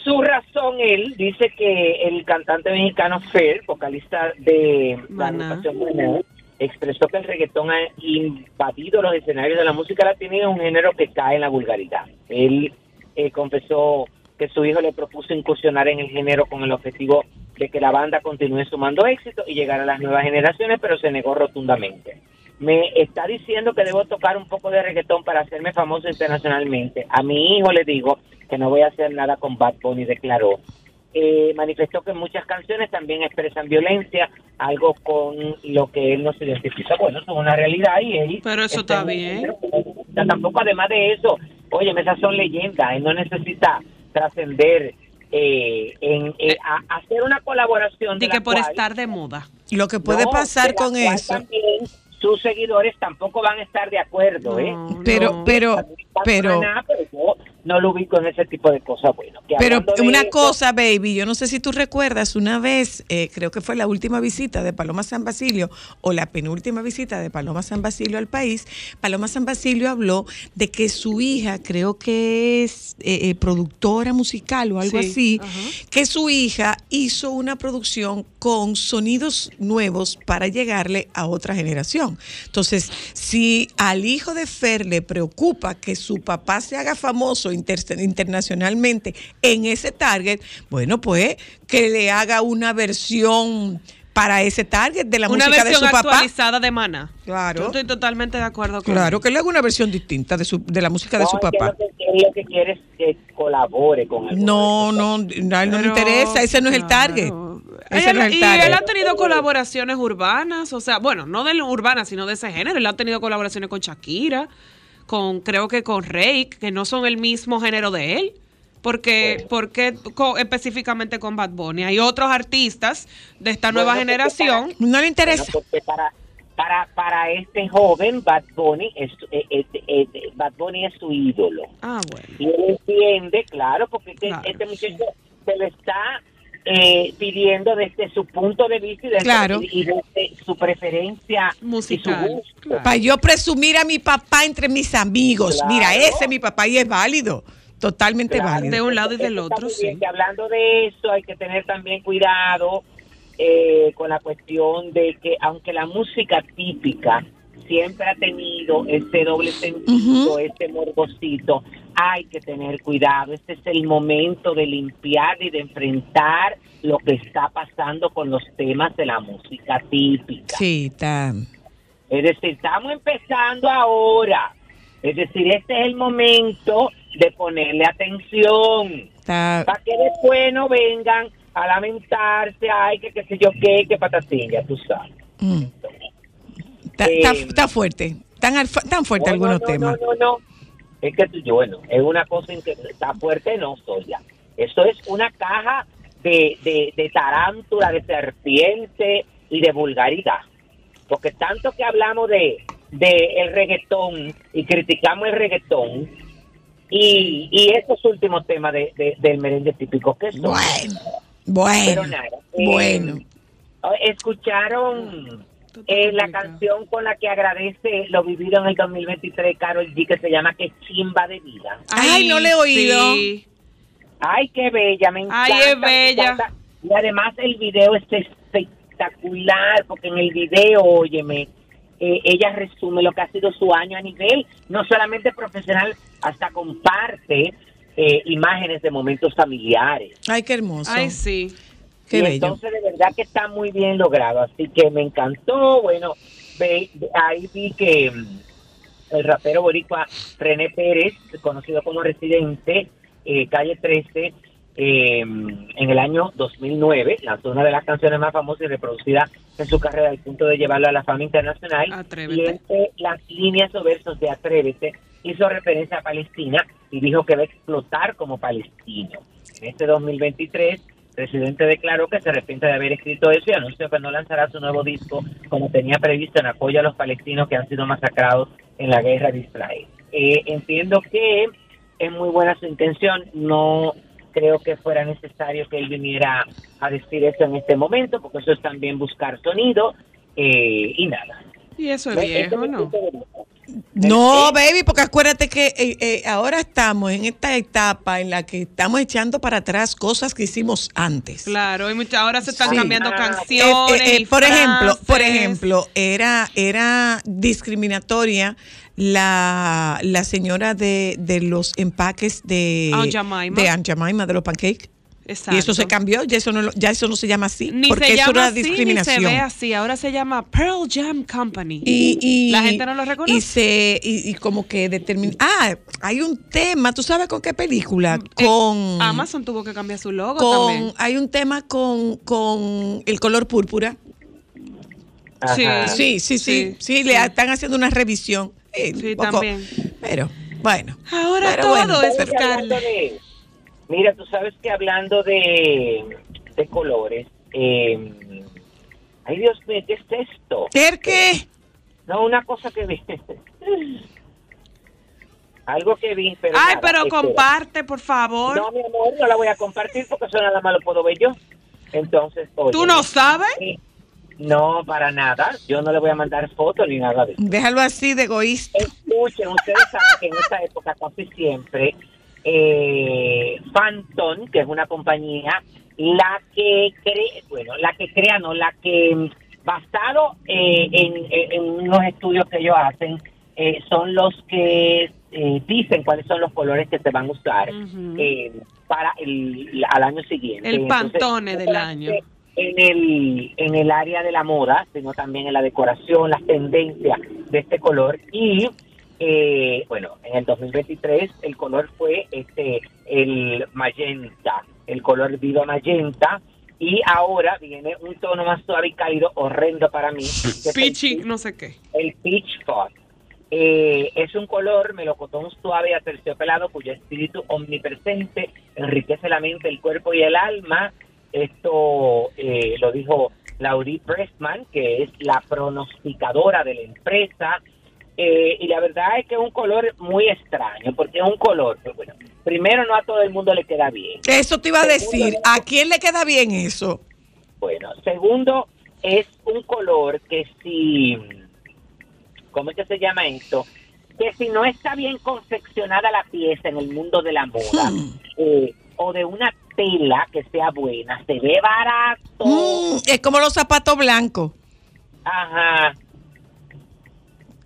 [SPEAKER 5] su razón. Él dice que el cantante mexicano Fer, vocalista de la
[SPEAKER 2] Maná.
[SPEAKER 5] agrupación Maná, expresó que el reggaetón ha invadido los escenarios de la música latina y es un género que cae en la vulgaridad. Él eh, confesó que su hijo le propuso incursionar en el género con el objetivo de que la banda continúe sumando éxito y llegar a las nuevas generaciones, pero se negó rotundamente. Me está diciendo que debo tocar un poco de reggaetón para hacerme famoso internacionalmente. A mi hijo le digo que no voy a hacer nada con Bad Bunny, declaró. Eh, manifestó que muchas canciones también expresan violencia, algo con lo que él no se identifica. Bueno, eso es una realidad y él...
[SPEAKER 2] Pero eso está bien.
[SPEAKER 5] Sea, tampoco además de eso, oye, esas son leyendas, él no necesita trascender eh, en eh, a- hacer una colaboración de
[SPEAKER 2] Y
[SPEAKER 5] la
[SPEAKER 2] que por
[SPEAKER 5] cual-
[SPEAKER 2] estar de moda.
[SPEAKER 1] Lo que puede
[SPEAKER 5] no,
[SPEAKER 1] pasar
[SPEAKER 5] de
[SPEAKER 1] con eso.
[SPEAKER 5] también sus seguidores tampoco van a estar de acuerdo, ¿eh?
[SPEAKER 2] No,
[SPEAKER 1] Pero,
[SPEAKER 2] no.
[SPEAKER 1] pero, pero,
[SPEAKER 5] pero yo no lo ubico en ese tipo de cosas. Bueno, que
[SPEAKER 1] Pero una cosa, baby, yo no sé si tú recuerdas una vez, eh, creo que fue la última visita de Paloma San Basilio o la penúltima visita de Paloma San Basilio al país. Paloma San Basilio habló de que su hija, creo que es eh, eh, productora musical o algo
[SPEAKER 2] Sí,
[SPEAKER 1] así, que su hija hizo una producción con sonidos nuevos para llegarle a otra generación. Entonces, si al hijo de Fer le preocupa que su papá se haga famoso inter- internacionalmente en ese target, bueno, pues que le haga una versión para ese target de la
[SPEAKER 2] Una
[SPEAKER 1] música de
[SPEAKER 2] versión
[SPEAKER 1] su papá.
[SPEAKER 2] actualizada de Maná.
[SPEAKER 1] Claro.
[SPEAKER 2] Yo estoy totalmente de acuerdo con
[SPEAKER 1] Claro, que le haga una versión distinta de, su, de la música de
[SPEAKER 5] No,
[SPEAKER 1] su papá.
[SPEAKER 5] Lo que, él lo que quiere es que colabore con el
[SPEAKER 1] No, no, a él no le interesa, ese no es el target. Ese
[SPEAKER 2] Él-
[SPEAKER 1] no es el
[SPEAKER 2] y
[SPEAKER 1] target.
[SPEAKER 2] él ha tenido colaboraciones urbanas, o sea, bueno, no de urbanas, sino de ese género. Él ha tenido colaboraciones con Shakira, con creo que con Rake, que no son el mismo género de él. Porque, porque co- específicamente con Bad Bunny. Hay otros artistas de esta nueva
[SPEAKER 5] Bueno,
[SPEAKER 2] generación.
[SPEAKER 1] No le
[SPEAKER 5] Bueno,
[SPEAKER 1] interesa.
[SPEAKER 5] porque para, para, para este joven, Bad Bunny es, eh, eh, eh, Bad Bunny es su ídolo.
[SPEAKER 2] Ah, bueno.
[SPEAKER 5] Y él entiende, claro, porque este,
[SPEAKER 2] Claro.
[SPEAKER 5] este muchacho se le está eh, pidiendo desde su punto de vista y desde,
[SPEAKER 1] Claro.
[SPEAKER 5] y desde su preferencia
[SPEAKER 2] Musical,
[SPEAKER 5] y su gusto.
[SPEAKER 2] claro.
[SPEAKER 1] Para yo presumir a mi papá entre mis amigos.
[SPEAKER 5] Claro.
[SPEAKER 1] Mira, ese es mi papá y es válido. Totalmente
[SPEAKER 5] Claro.
[SPEAKER 1] válido.
[SPEAKER 2] De un lado y del otro, sí.
[SPEAKER 5] que hablando de eso, hay que tener también cuidado eh, con la cuestión de que, aunque la música típica siempre ha tenido este doble sentido,
[SPEAKER 1] Ujú.
[SPEAKER 5] este morbosito, hay que tener cuidado. Este es el momento de limpiar y de enfrentar lo que está pasando con los temas de la música típica.
[SPEAKER 1] Sí, está.
[SPEAKER 5] Es decir, estamos empezando ahora. Es decir, este es el momento de ponerle atención para que después no vengan a lamentarse, ay, que qué sé yo qué, que patatín, ya tú sabes.
[SPEAKER 1] mm, está-
[SPEAKER 5] Eh,
[SPEAKER 1] está- está fuerte. Tan, tan fuerte
[SPEAKER 5] No,
[SPEAKER 1] algunos
[SPEAKER 5] no, no,
[SPEAKER 1] temas.
[SPEAKER 5] No, no, no. Es que yo, bueno, es una cosa en que está fuerte, no soy ya. Eso es una caja de, de, de tarántula, de serpiente y de vulgaridad. Porque tanto que hablamos de, de el reggaetón y criticamos el reggaetón y, y estos últimos temas de, de- del merengue típico, que son?
[SPEAKER 1] Bueno,
[SPEAKER 5] Pero
[SPEAKER 1] bueno,
[SPEAKER 5] nada. eh,
[SPEAKER 1] bueno.
[SPEAKER 5] Escucharon eh, la canción con la que agradece lo vivido en el 2023, Carol G, que se llama Que chimba de vida.
[SPEAKER 1] Ay, no le he oído.
[SPEAKER 2] sí.
[SPEAKER 5] Ay, qué bella, me encanta.
[SPEAKER 2] Ay, es bella.
[SPEAKER 5] Y además el video es espectacular, porque en el video, óyeme, eh, ella resume lo que ha sido su año a nivel, no solamente profesional, hasta comparte eh, imágenes de momentos familiares.
[SPEAKER 1] Ay, qué hermoso.
[SPEAKER 2] Ay, sí.
[SPEAKER 1] Qué
[SPEAKER 5] y
[SPEAKER 1] bello.
[SPEAKER 5] entonces de verdad que está muy bien logrado, así que me encantó. Bueno, ve- ahí vi que mm, el rapero boricua René Pérez, conocido como Residente, eh, calle 13, eh, en el año 2009, lanzó una de las canciones más famosas y reproducidas en su carrera al punto de llevarlo a la fama internacional.
[SPEAKER 2] Atrévete.
[SPEAKER 5] Y entre las líneas o versos de Atrévete hizo referencia a Palestina y dijo que va a explotar como palestino. En este 2023, Residente declaró que se arrepiente de haber escrito eso y anunció que no lanzará su nuevo disco como tenía previsto en apoyo a los palestinos que han sido masacrados en la guerra de Israel. Eh, entiendo que es muy buena su intención, no creo que fuera necesario que él viniera a decir eso en este momento, porque eso es también buscar sonido eh, y nada.
[SPEAKER 2] Y eso es viejo, ¿no?
[SPEAKER 1] No, baby, porque acuérdate que eh, eh, ahora estamos en esta etapa en la que estamos echando para atrás cosas que hicimos antes.
[SPEAKER 2] Claro, y mucha- ahora se están
[SPEAKER 1] Sí.
[SPEAKER 2] cambiando
[SPEAKER 5] Ah,
[SPEAKER 2] canciones.
[SPEAKER 1] eh,
[SPEAKER 2] y
[SPEAKER 1] por ejemplo, por ejemplo, era, era discriminatoria la, la señora de, de los empaques de
[SPEAKER 2] Aunt Jemima.
[SPEAKER 1] de Aunt Jemima, de los pancakes.
[SPEAKER 2] Exacto.
[SPEAKER 1] Y eso se cambió, ya eso no, ya eso no se llama así,
[SPEAKER 2] Ni
[SPEAKER 1] porque
[SPEAKER 2] se
[SPEAKER 1] eso
[SPEAKER 2] llama
[SPEAKER 1] era
[SPEAKER 2] así,
[SPEAKER 1] discriminación.
[SPEAKER 2] ni se ve así. Ahora se llama Pearl Jam Company.
[SPEAKER 1] Y, y-
[SPEAKER 2] la gente no lo reconoce.
[SPEAKER 1] Y, se, y, y como que determina. Ah, hay un tema, ¿tú sabes con qué película?
[SPEAKER 2] Eh,
[SPEAKER 1] Con.
[SPEAKER 2] Amazon tuvo que cambiar su logo
[SPEAKER 1] con
[SPEAKER 2] también.
[SPEAKER 1] hay un tema con, con el color púrpura.
[SPEAKER 2] Sí.
[SPEAKER 1] Sí, sí, sí, sí,
[SPEAKER 2] Sí,
[SPEAKER 1] le
[SPEAKER 2] sí.
[SPEAKER 1] están haciendo una revisión. Eh,
[SPEAKER 2] Sí,
[SPEAKER 1] un poco,
[SPEAKER 2] también.
[SPEAKER 1] Pero, bueno.
[SPEAKER 2] Ahora
[SPEAKER 1] Pero
[SPEAKER 2] todo
[SPEAKER 1] bueno,
[SPEAKER 2] es
[SPEAKER 5] ¿Sabes que hablando
[SPEAKER 2] Carla.
[SPEAKER 5] Mira, tú sabes que hablando de, de colores, eh, ay Dios mío, ¿qué es esto?
[SPEAKER 1] ¿El qué?
[SPEAKER 5] No, una cosa que vi. <laughs> Algo que vi, pero.
[SPEAKER 2] Ay,
[SPEAKER 5] nada,
[SPEAKER 2] pero
[SPEAKER 5] espera.
[SPEAKER 2] comparte, por favor.
[SPEAKER 5] No, mi amor, no la voy a compartir porque eso nada más lo puedo ver yo. Entonces, oye.
[SPEAKER 2] ¿Tú no sabes?
[SPEAKER 5] eh, No, para nada. Yo no le voy a mandar fotos ni nada de eso.
[SPEAKER 1] Déjalo así de egoísta.
[SPEAKER 5] Escuchen, ustedes saben que en esta época casi siempre eh, Phantom, que es una compañía, la que cree, bueno, la que crea, no, la que mm, basado eh, en, en- en unos estudios que ellos hacen, eh, son los que eh, dicen cuáles son los colores que se van a usar eh, para el al año siguiente.
[SPEAKER 2] El Pantone del año.
[SPEAKER 5] En el, en el área de la moda, sino también en la decoración, las tendencias de este color. Y eh, bueno, en el 2023 el color fue este el magenta, el color viva magenta. Y ahora viene un tono más suave y cálido, horrendo para mí.
[SPEAKER 2] Pichi, no sé qué.
[SPEAKER 5] el peach fuzz. Eh, es un color melocotón suave y aterciopelado cuyo espíritu omnipresente enriquece la mente, el cuerpo y el alma. Esto eh, lo dijo Laurie Pressman, que es la pronosticadora de la empresa. Eh, y la verdad es que es un color muy extraño, porque es un color, bueno, primero no a todo el mundo le queda bien.
[SPEAKER 1] Eso te iba a decir. ¿A quién le queda bien eso?
[SPEAKER 5] Bueno, segundo, es un color que si, ¿cómo es que se llama esto? Que si no está bien confeccionada la pieza en el mundo de la moda, eh, o de una tela que sea buena, se ve barato.
[SPEAKER 1] Mm, es como los zapatos blancos.
[SPEAKER 5] Ajá.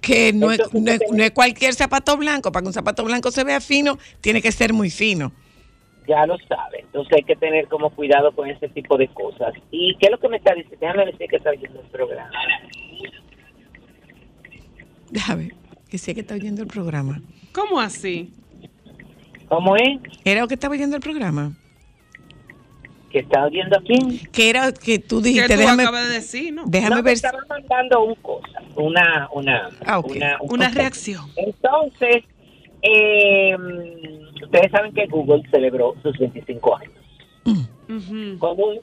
[SPEAKER 1] Que no es, no, es,
[SPEAKER 5] usted-
[SPEAKER 1] no es cualquier zapato blanco. Para que un zapato blanco se vea fino, tiene que ser muy fino.
[SPEAKER 5] Ya lo sabe. Entonces hay que tener como cuidado con ese tipo de cosas. ¿Y qué es lo que me está diciendo? Déjame decir que está oyendo el programa.
[SPEAKER 1] Déjame que sé que está oyendo el programa.
[SPEAKER 2] ¿Cómo así?
[SPEAKER 5] ¿Cómo es?
[SPEAKER 1] ¿Era lo que estaba oyendo el programa?
[SPEAKER 5] ¿Que está oyendo a quién?
[SPEAKER 1] Que era que tú dijiste,
[SPEAKER 2] tú
[SPEAKER 1] déjame,
[SPEAKER 2] acabas de decir, ¿no?
[SPEAKER 1] déjame
[SPEAKER 5] No,
[SPEAKER 1] ver.
[SPEAKER 5] estaba mandando un cosa, una, una,
[SPEAKER 1] Ah,
[SPEAKER 5] una, un
[SPEAKER 2] Una reacción.
[SPEAKER 5] Entonces, eh, ustedes saben que Google celebró sus 25 años con un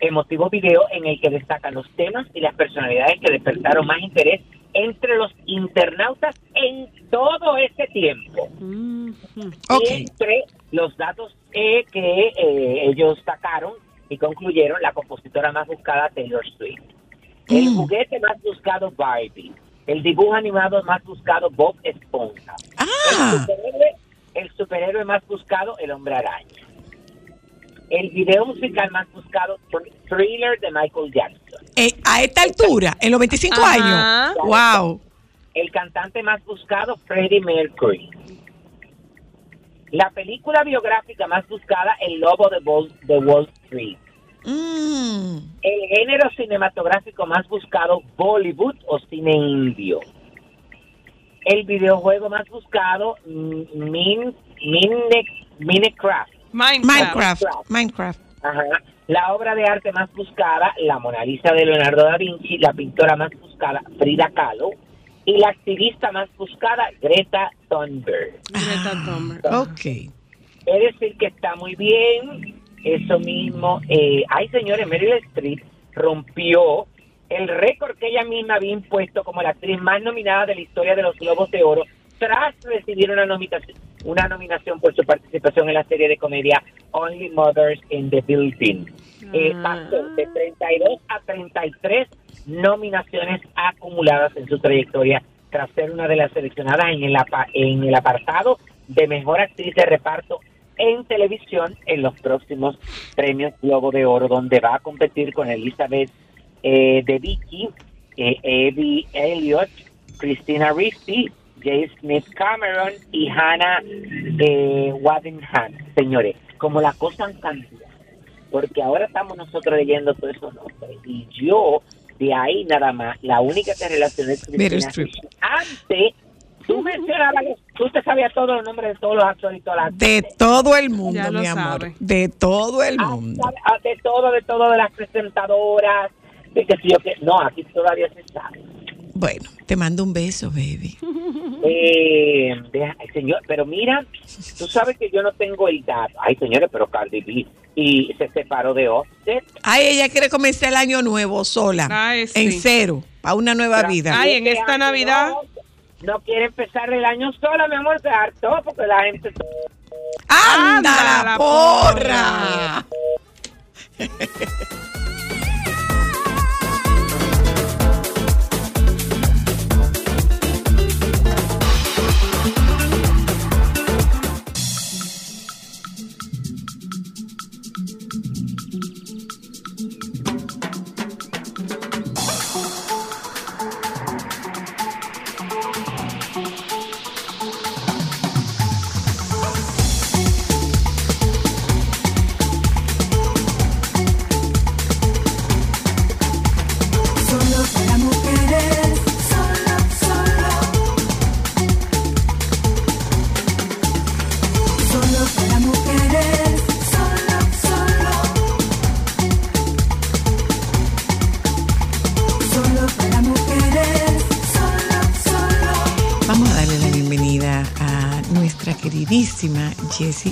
[SPEAKER 5] emotivo video en el que destacan los temas y las personalidades que despertaron más interés entre los internautas en todo este tiempo. Entre los datos eh, que eh, ellos sacaron y concluyeron, la compositora más buscada, Taylor Swift. El
[SPEAKER 1] Mm.
[SPEAKER 5] juguete más buscado, Barbie. El dibujo animado más buscado, Bob Esponja. El,
[SPEAKER 1] Ah,
[SPEAKER 5] superhéroe, el superhéroe más buscado, El Hombre Araña. El video musical más buscado, Thr- Thriller de Michael Jackson.
[SPEAKER 1] eh, a esta altura, en los 25
[SPEAKER 2] Ajá.
[SPEAKER 1] años. Wow.
[SPEAKER 5] El cantante más buscado, Freddie Mercury. La película biográfica más buscada, El Lobo de Wall, de Wall Street.
[SPEAKER 1] Mm.
[SPEAKER 5] El género cinematográfico más buscado, Bollywood o cine indio. El videojuego más buscado, mm, Min, Mine- Minecraft.
[SPEAKER 2] Minecraft.
[SPEAKER 1] Minecraft. Minecraft.
[SPEAKER 5] Ajá. La obra de arte más buscada, La Mona Lisa de Leonardo da Vinci. La pintora más buscada, Frida Kahlo. Y la activista más buscada, Greta Thunberg.
[SPEAKER 2] Greta
[SPEAKER 1] Ah,
[SPEAKER 2] Thunberg.
[SPEAKER 1] Ok.
[SPEAKER 5] Es decir, que está muy bien. Eso mismo. Eh, ay, señores, Meryl Streep rompió el récord que ella misma había impuesto como la actriz más nominada de la historia de los Globos de Oro tras recibir una nominación, una nominación por su participación en la serie de comedia Only Mothers in the Building. Eh,
[SPEAKER 2] Ah.
[SPEAKER 5] pasó de 32 a 33 nominaciones acumuladas en su trayectoria tras ser una de las seleccionadas en el, apa- en el apartado de mejor actriz de reparto en televisión en los próximos premios Globo de Oro, donde va a competir con Elizabeth eh, de Vicky, eh, Elliott, Christina Ricci, Jay Smith Cameron y Hannah eh, Waddingham. Señores, como la cosa han cambiado, porque ahora estamos nosotros leyendo todos esos nombres, y yo, de ahí nada más, la única que relacioné con. Ricci, antes, tú mencionabas, tú te sabías todos los nombres de todos los actores y todas las
[SPEAKER 1] De
[SPEAKER 5] actrices.
[SPEAKER 1] todo el mundo,
[SPEAKER 2] Ya
[SPEAKER 1] mi amor.
[SPEAKER 2] sabe.
[SPEAKER 1] De todo el
[SPEAKER 5] Ah,
[SPEAKER 1] mundo.
[SPEAKER 5] ah, de todo, de todo, de las presentadoras, de que si yo que no, aquí todavía se sabe.
[SPEAKER 1] Bueno, te mando un beso, baby. <laughs>
[SPEAKER 5] Eh, deja- señor, pero mira, tú sabes que yo no tengo el dato. Ay, señores, pero Cardi B y se separó de Offset.
[SPEAKER 1] Ay, ella quiere comenzar el año nuevo sola.
[SPEAKER 2] Ay, sí.
[SPEAKER 1] En cero, para una nueva vida.
[SPEAKER 2] Ay, en esta Navidad.
[SPEAKER 5] No, no quiere empezar el año sola, mi amor, se hartó porque la gente...
[SPEAKER 1] ¡Anda,
[SPEAKER 2] Anda,
[SPEAKER 1] la
[SPEAKER 2] la
[SPEAKER 1] porra! <laughs>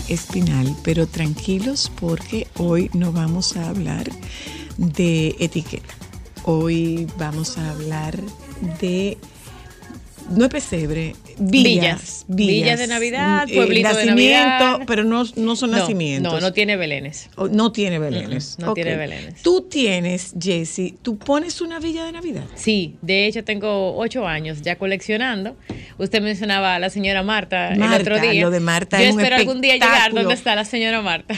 [SPEAKER 1] Espinal, pero tranquilos porque hoy no vamos a hablar de etiqueta. Hoy vamos a hablar de no es pesebre, villas,
[SPEAKER 6] Villas. Villas de Navidad,
[SPEAKER 1] Eh,
[SPEAKER 6] pueblito de Navidad.
[SPEAKER 1] pero no, no son
[SPEAKER 6] No,
[SPEAKER 1] nacimientos.
[SPEAKER 6] No, no tiene belenes.
[SPEAKER 1] O- no tiene belenes.
[SPEAKER 6] No tiene belenes.
[SPEAKER 1] Tú tienes, Jessie, tú pones una villa de Navidad.
[SPEAKER 6] Sí, de hecho tengo ocho años ya coleccionando. Usted mencionaba a la señora Marta, el otro día.
[SPEAKER 1] lo de Marta
[SPEAKER 6] Yo
[SPEAKER 1] es un
[SPEAKER 6] espero algún día llegar
[SPEAKER 1] espectáculo.
[SPEAKER 6] donde está la señora Marta.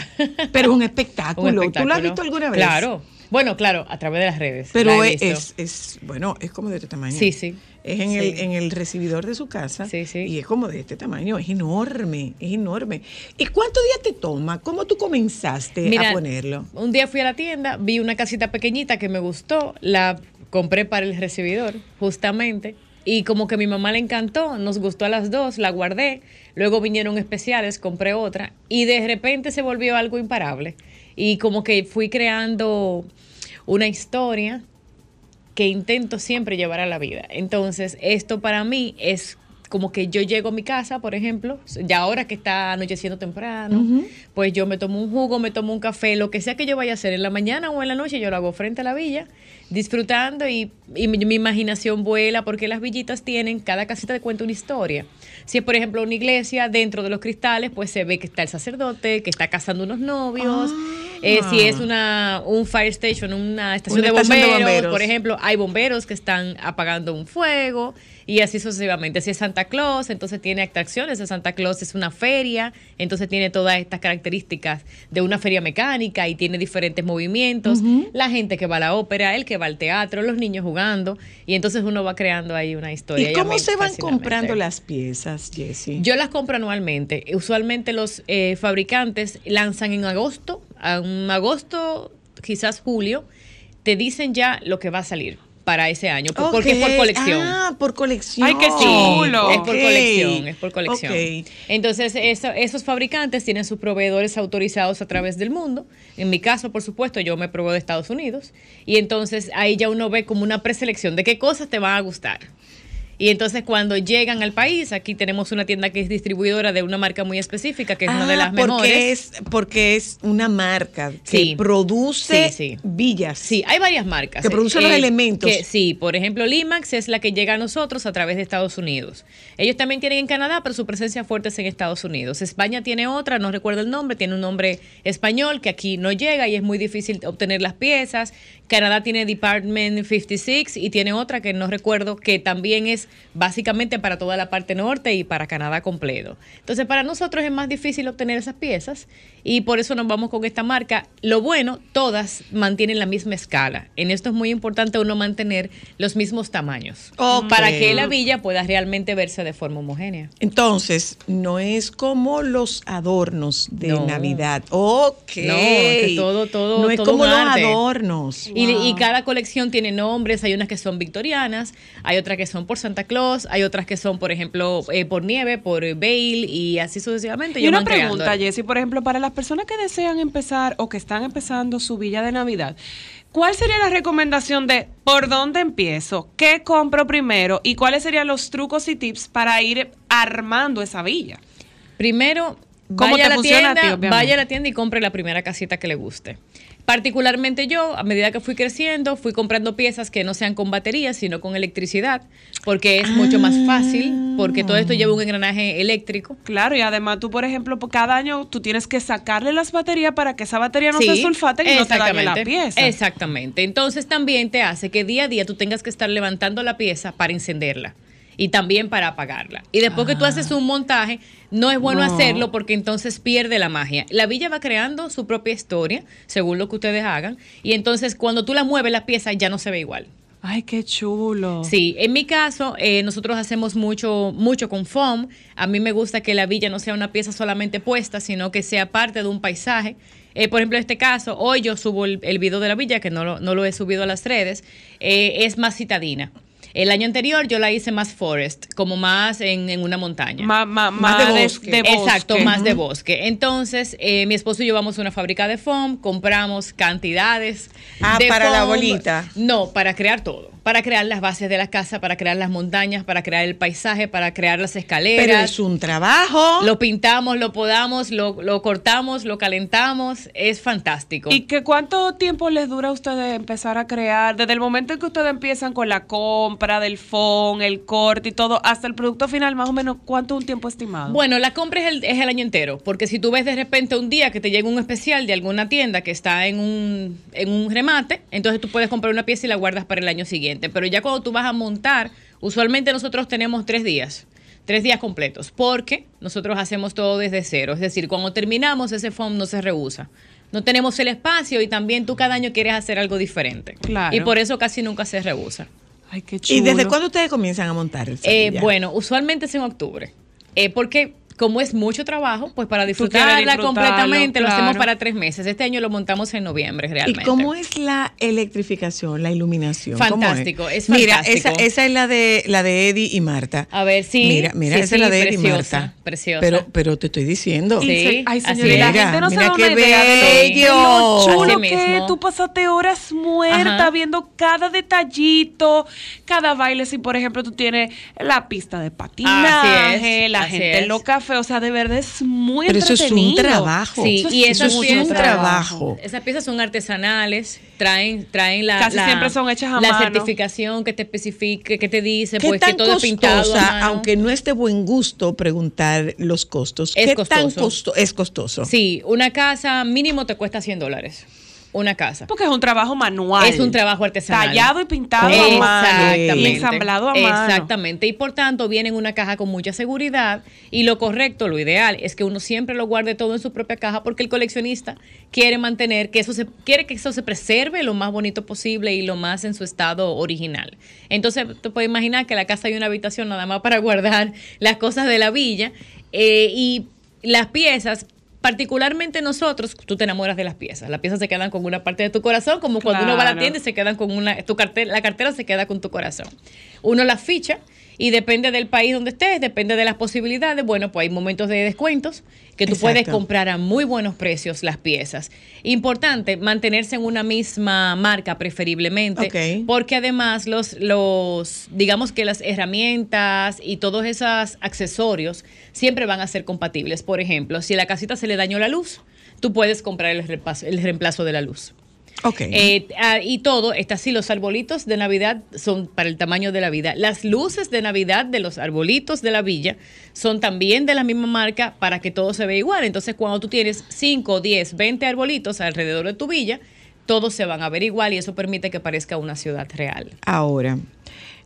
[SPEAKER 1] Pero es un <laughs>
[SPEAKER 6] Un
[SPEAKER 1] espectáculo. ¿Tú lo has
[SPEAKER 6] espectáculo.
[SPEAKER 1] visto alguna vez?
[SPEAKER 6] Claro. Bueno, claro, a través de las redes.
[SPEAKER 1] Pero
[SPEAKER 6] la
[SPEAKER 1] es, es, es- bueno, es como de este tamaño.
[SPEAKER 6] Sí, sí.
[SPEAKER 1] Es en,
[SPEAKER 6] Sí.
[SPEAKER 1] el, en el recibidor de su casa.
[SPEAKER 6] Sí, sí.
[SPEAKER 1] Y es como de este tamaño. Es enorme, es enorme. ¿Y cuántos días te toma? ¿Cómo tú comenzaste
[SPEAKER 6] Mira,
[SPEAKER 1] a ponerlo?
[SPEAKER 6] Un día fui a la tienda, vi una casita pequeñita que me gustó, la compré para el recibidor, justamente. Y como que a mi mamá le encantó, nos gustó a las dos, la guardé. Luego vinieron especiales, compré otra. Y de repente se volvió algo imparable. Y como que fui creando una historia que intento siempre llevar a la vida. Entonces, esto para mí es como que yo llego a mi casa, por ejemplo, ya ahora que está anocheciendo temprano, pues yo me tomo un jugo, me tomo un café, lo que sea que yo vaya a hacer en la mañana o en la noche, yo lo hago frente a la villa, disfrutando y, y mi, mi imaginación vuela porque las villitas tienen, cada casita te cuenta una historia. Si es, por ejemplo, una iglesia, dentro de los cristales, pues se ve que está el sacerdote, que está casando unos novios. Eh, si es una, un fire station, una estación,
[SPEAKER 1] Una
[SPEAKER 6] de,
[SPEAKER 1] estación de
[SPEAKER 6] bomberos,
[SPEAKER 1] bomberos.
[SPEAKER 6] por ejemplo, hay bomberos que están apagando un fuego y así sucesivamente. Si es Santa Claus, entonces tiene atracciones de Santa Claus, es una feria, entonces tiene todas estas características de una feria mecánica y tiene diferentes movimientos. La gente que va a la ópera, el que va al teatro, los niños jugando y entonces uno va creando ahí una historia.
[SPEAKER 1] ¿Y cómo se van comprando las piezas, Jessie?
[SPEAKER 6] Yo las compro anualmente. Usualmente los eh, fabricantes lanzan en agosto, a un agosto, quizás julio, te dicen ya lo que va a salir para ese año, por- porque es por colección.
[SPEAKER 1] Ah, por colección.
[SPEAKER 2] Ay, qué
[SPEAKER 6] Sí, es por colección, es por colección.
[SPEAKER 1] Ok.
[SPEAKER 6] Entonces, eso- esos fabricantes tienen sus proveedores autorizados a través del mundo. En mi caso, por supuesto, yo me proveo de Estados Unidos. Y entonces ahí ya uno ve como una preselección de qué cosas te van a gustar. Y entonces cuando llegan al país, aquí tenemos una tienda que es distribuidora de una marca muy específica, que es una de
[SPEAKER 1] Ah,
[SPEAKER 6] las
[SPEAKER 1] porque
[SPEAKER 6] mejores.
[SPEAKER 1] Es, porque es una marca que
[SPEAKER 6] Sí.
[SPEAKER 1] produce
[SPEAKER 6] Sí, sí.
[SPEAKER 1] villas.
[SPEAKER 6] Sí, hay varias marcas.
[SPEAKER 1] Que producen los elementos.
[SPEAKER 6] que- sí, por ejemplo, Limax es la que llega a nosotros a través de Estados Unidos. Ellos también tienen en Canadá, pero su presencia fuerte es en Estados Unidos. España tiene otra, no recuerdo el nombre, tiene un nombre español que aquí no llega y es muy difícil obtener las piezas. Canadá tiene Department 56 y tiene otra que no recuerdo que también es básicamente para toda la parte norte y para Canadá completo. Entonces, para nosotros es más difícil obtener esas piezas y por eso nos vamos con esta marca. Lo bueno, todas mantienen la misma escala. En esto es muy importante uno mantener los mismos tamaños para que la villa pueda realmente verse de forma homogénea.
[SPEAKER 1] Entonces, no es como los adornos de
[SPEAKER 6] No.
[SPEAKER 1] Navidad. Ok.
[SPEAKER 6] No, que todo- todo-
[SPEAKER 1] No es
[SPEAKER 6] todo
[SPEAKER 1] como los
[SPEAKER 6] arte.
[SPEAKER 1] adornos.
[SPEAKER 6] Y, y cada colección tiene nombres, hay unas que son victorianas, hay otras que son por Santa Claus, hay otras que son, por ejemplo, eh, por nieve, por Bale y así sucesivamente.
[SPEAKER 2] Y una pregunta, Jessy, por ejemplo, para las personas que desean empezar o que están empezando su villa de Navidad, ¿cuál sería la recomendación de por dónde empiezo? ¿Qué compro primero? ¿Y cuáles serían los trucos y tips para ir armando esa villa?
[SPEAKER 6] Primero,
[SPEAKER 2] ¿Cómo
[SPEAKER 6] vaya
[SPEAKER 2] te
[SPEAKER 6] a la
[SPEAKER 2] a
[SPEAKER 6] tienda,
[SPEAKER 2] ti,
[SPEAKER 6] vaya a la tienda y compre la primera casita que le guste. Particularmente yo, a medida que fui creciendo, fui comprando piezas que no sean con baterías, sino con electricidad, porque es mucho más fácil, porque todo esto lleva un engranaje eléctrico.
[SPEAKER 2] Claro, y además tú, por ejemplo, por cada año tú tienes que sacarle las baterías para que esa batería no
[SPEAKER 6] Sí,
[SPEAKER 2] se sulfate y no te dañe la pieza.
[SPEAKER 6] Exactamente. Entonces también te hace que día a día tú tengas que estar levantando la pieza para encenderla y también para apagarla. Y después que tú haces un montaje, no es bueno
[SPEAKER 1] No.
[SPEAKER 6] hacerlo porque entonces pierde la magia. La villa va creando su propia historia, según lo que ustedes hagan, y entonces cuando tú la mueves la pieza ya no se ve igual.
[SPEAKER 2] Ay, qué chulo.
[SPEAKER 6] Sí, en mi caso, eh, nosotros hacemos mucho, mucho con foam. A mí me gusta que la villa no sea una pieza solamente puesta, sino que sea parte de un paisaje. Eh, por ejemplo, en este caso, hoy yo subo el, el video de la villa, que no lo, no lo he subido a las redes, eh, es más citadina. El año anterior yo la hice más forest, como más en, en una montaña.
[SPEAKER 2] Más, más,
[SPEAKER 1] Más de bosque.
[SPEAKER 2] de bosque.
[SPEAKER 6] Exacto, más de bosque. Entonces, eh, mi esposo y yo vamos a una fábrica de foam, compramos cantidades.
[SPEAKER 1] Ah,
[SPEAKER 6] de
[SPEAKER 1] para la
[SPEAKER 6] foam.
[SPEAKER 1] bolita.
[SPEAKER 6] No, para crear todo. Para crear las bases de la casa, para crear las montañas, para crear el paisaje, para crear las escaleras.
[SPEAKER 1] Pero es un trabajo.
[SPEAKER 6] Lo pintamos, lo podamos, lo, lo cortamos, lo calentamos. Es fantástico.
[SPEAKER 2] ¿Y que cuánto tiempo les dura a ustedes empezar a crear? Desde el momento en que ustedes empiezan con la compra del phone, el corte y todo, hasta el producto final, más o menos, ¿cuánto es un tiempo estimado?
[SPEAKER 6] Bueno, la compra es el, es el año entero, porque si tú ves de repente un día que te llega un especial de alguna tienda que está en un, en un remate, entonces tú puedes comprar una pieza y la guardas para el año siguiente. Pero ya cuando tú vas a montar, usualmente nosotros tenemos tres días, tres días completos, porque nosotros hacemos todo desde cero. Es decir, cuando terminamos, ese foam no se rehúsa. No tenemos el espacio y también tú cada año quieres hacer algo diferente.
[SPEAKER 2] Claro.
[SPEAKER 6] Y por eso casi nunca se rehúsa.
[SPEAKER 2] Ay, qué chulo.
[SPEAKER 1] ¿Y desde cuándo ustedes comienzan a montar el
[SPEAKER 6] Eh, bueno, usualmente es en octubre. Eh, porque como es mucho trabajo, pues para disfrutarla completamente lo hacemos
[SPEAKER 2] claro.
[SPEAKER 6] para tres meses. Este año lo montamos en noviembre
[SPEAKER 1] ¿Y
[SPEAKER 6] realmente.
[SPEAKER 1] cómo es la electrificación, la iluminación? ¿Cómo
[SPEAKER 6] Fantástico, es
[SPEAKER 1] Mira,
[SPEAKER 6] fantástico.
[SPEAKER 1] esa, esa es la de la de Eddie y Marta.
[SPEAKER 6] A ver, sí,
[SPEAKER 1] Mira, mira,
[SPEAKER 6] sí,
[SPEAKER 1] esa es la
[SPEAKER 6] sí,
[SPEAKER 1] de Eddie y
[SPEAKER 6] preciosa,
[SPEAKER 1] Marta.
[SPEAKER 6] preciosa.
[SPEAKER 1] Pero, pero te estoy diciendo.
[SPEAKER 2] Y
[SPEAKER 6] Sí,
[SPEAKER 2] ay,
[SPEAKER 6] así
[SPEAKER 2] señores, la
[SPEAKER 1] es.
[SPEAKER 2] gente no se
[SPEAKER 1] Mira qué bello.
[SPEAKER 2] lo chulo que tú pasaste horas muerta
[SPEAKER 6] Ajá.
[SPEAKER 2] viendo cada detallito, cada baile. Si, por ejemplo, tú tienes la pista de patinaje,
[SPEAKER 6] Así es,
[SPEAKER 2] la
[SPEAKER 6] así
[SPEAKER 2] gente en cafés, o sea, de verdad es muy
[SPEAKER 1] Pero eso es un trabajo.
[SPEAKER 6] Sí,
[SPEAKER 2] Eso
[SPEAKER 6] y
[SPEAKER 2] es
[SPEAKER 6] esas
[SPEAKER 1] eso es
[SPEAKER 6] piezas,
[SPEAKER 1] un trabajo.
[SPEAKER 6] Esas piezas son artesanales, traen, traen la,
[SPEAKER 2] Casi
[SPEAKER 6] la-
[SPEAKER 2] siempre son hechas a
[SPEAKER 6] la
[SPEAKER 2] mano.
[SPEAKER 6] certificación que te especifique, que te dice,
[SPEAKER 1] ¿Qué
[SPEAKER 6] pues
[SPEAKER 1] tan
[SPEAKER 6] que todo es pintado a
[SPEAKER 1] costosa,
[SPEAKER 6] mano.
[SPEAKER 1] aunque no es de buen gusto preguntar los costos?
[SPEAKER 6] Es
[SPEAKER 1] ¿Qué tan
[SPEAKER 6] costoso.
[SPEAKER 1] costo es costoso?
[SPEAKER 6] Sí, una casa mínimo te cuesta 100 dólares. Una casa.
[SPEAKER 2] Porque es un trabajo manual.
[SPEAKER 6] Es un trabajo artesanal.
[SPEAKER 2] Tallado y pintado a mano.
[SPEAKER 1] mano.
[SPEAKER 2] Y ensamblado a mano.
[SPEAKER 6] Exactamente. Y por tanto viene en una caja con mucha seguridad. Y lo correcto, lo ideal, es que uno siempre lo guarde todo en su propia caja porque el coleccionista quiere mantener que eso se, quiere que eso se preserve lo más bonito posible y lo más en su estado original. Entonces, te puedes imaginar que en la casa hay una habitación nada más para guardar las cosas de la villa. eh, y las piezas particularmente nosotros, tú te enamoras de las piezas. Las piezas se quedan con una parte de tu corazón, como cuando uno va a la tienda y se quedan con una, tu cartera, la cartera se queda con tu corazón. Uno las ficha y depende del país donde estés, depende de las posibilidades. Bueno, pues hay momentos de descuentos que tú
[SPEAKER 1] Exacto.
[SPEAKER 6] puedes comprar a muy buenos precios las piezas. Importante, mantenerse en una misma marca preferiblemente, porque además los, los, digamos que las herramientas y todos esos accesorios siempre van a ser compatibles. Por ejemplo, si a la casita se le dañó la luz, tú puedes comprar el reemplazo, el reemplazo de la luz.
[SPEAKER 1] Ok.
[SPEAKER 6] Eh, ah, y todo está así, los arbolitos de Navidad son para el tamaño de la vida. Las luces de Navidad de los arbolitos de la villa son también de la misma marca para que todo se vea igual. Entonces, cuando tú tienes 5, 10, 20 arbolitos alrededor de tu villa, todos se van a ver igual y eso permite que parezca una ciudad real.
[SPEAKER 1] Ahora,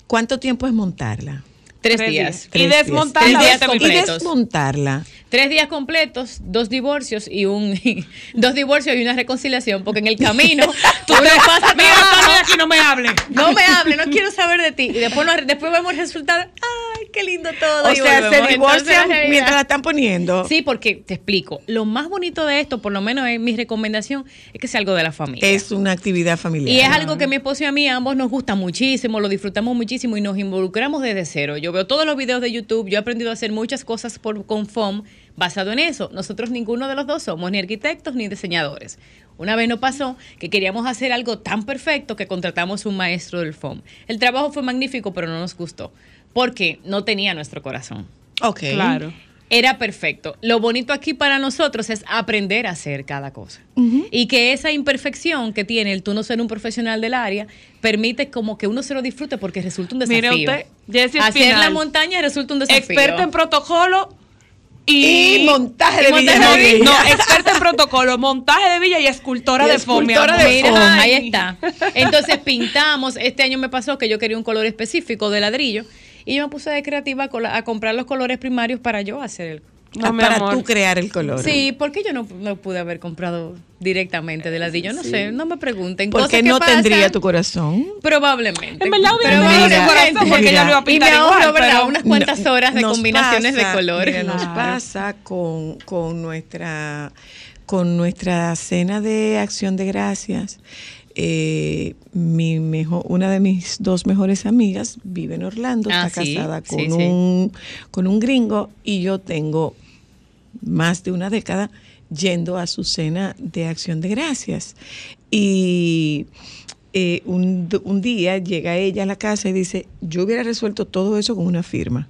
[SPEAKER 1] ¿cuánto tiempo es montarla?
[SPEAKER 6] Tres,
[SPEAKER 2] Tres
[SPEAKER 6] días.
[SPEAKER 2] días. Y
[SPEAKER 1] días.
[SPEAKER 2] desmontarla
[SPEAKER 6] Tres días
[SPEAKER 2] 20
[SPEAKER 1] Y
[SPEAKER 6] completos.
[SPEAKER 1] desmontarla.
[SPEAKER 6] Tres días completos, dos divorcios y un <laughs> dos divorcios y una reconciliación, porque en el camino <laughs> tú te pasas
[SPEAKER 2] Mira, aquí no me hable.
[SPEAKER 6] No me hable, no quiero saber de ti. Y después, después vemos el resultado. ¡Ay, qué lindo todo!
[SPEAKER 1] O
[SPEAKER 6] y
[SPEAKER 1] sea,
[SPEAKER 6] volvemos
[SPEAKER 1] se divorcian mientras la están poniendo.
[SPEAKER 6] Sí, porque te explico. Lo más bonito de esto, por lo menos en mi recomendación, es que sea algo de la familia.
[SPEAKER 1] Es una actividad familiar.
[SPEAKER 6] Y es algo que mi esposo y a mí ambos nos gusta muchísimo, lo disfrutamos muchísimo y nos involucramos desde cero. Yo veo todos los videos de YouTube, yo he aprendido a hacer muchas cosas por, con FOM basado en eso. Nosotros ninguno de los dos somos ni arquitectos ni diseñadores. Una vez nos pasó que queríamos hacer algo tan perfecto que contratamos un maestro del FOM. El trabajo fue magnífico, pero no nos gustó porque no tenía nuestro corazón.
[SPEAKER 1] Ok.
[SPEAKER 2] Claro.
[SPEAKER 6] Era perfecto. Lo bonito aquí para nosotros es aprender a hacer cada cosa. Y que esa imperfección que tiene el tú no ser un profesional del área permite como que uno se lo disfrute porque resulta un desafío.
[SPEAKER 2] Mire usted, Jessie
[SPEAKER 6] Hacer la montaña resulta un desafío.
[SPEAKER 2] Experta en protocolo y,
[SPEAKER 1] Y montaje de
[SPEAKER 6] y montaje
[SPEAKER 1] Villa
[SPEAKER 6] de.
[SPEAKER 2] No, experta en protocolo, montaje de villa y escultora
[SPEAKER 1] Y
[SPEAKER 2] de foam. mi
[SPEAKER 1] escultora
[SPEAKER 2] amor.
[SPEAKER 1] de
[SPEAKER 6] Mira,
[SPEAKER 1] foam.
[SPEAKER 6] ahí está. Entonces pintamos. Este año me pasó que yo quería un color específico de ladrillo y yo me puse de creativa a comprar los colores primarios para yo hacer el.
[SPEAKER 2] No, mi
[SPEAKER 1] para
[SPEAKER 2] amor.
[SPEAKER 1] tú crear el color.
[SPEAKER 6] Sí, ¿por qué yo no, no pude haber comprado directamente de ladrillo? No sé, no me pregunten.
[SPEAKER 1] Porque no
[SPEAKER 6] pasan,
[SPEAKER 1] tendría tu corazón.
[SPEAKER 6] Probablemente.
[SPEAKER 2] En verdad hubiera corazón porque ella lo iba a
[SPEAKER 6] Y me ahorro,
[SPEAKER 2] igual,
[SPEAKER 6] ¿verdad?
[SPEAKER 2] pero-
[SPEAKER 6] Unas cuantas horas de combinaciones
[SPEAKER 1] pasa,
[SPEAKER 6] de colores.
[SPEAKER 1] mira, nos pasa con, con nuestra con nuestra cena de acción de gracias. eh, mi mejor, una de mis dos mejores amigas vive en Orlando,
[SPEAKER 6] Ah,
[SPEAKER 1] está
[SPEAKER 6] sí,
[SPEAKER 1] casada con,
[SPEAKER 6] sí, sí.
[SPEAKER 1] un, con un gringo y yo tengo más de una década yendo a su cena de acción de gracias. Y eh, un, un día llega ella a la casa y dice, yo hubiera resuelto todo eso con una firma.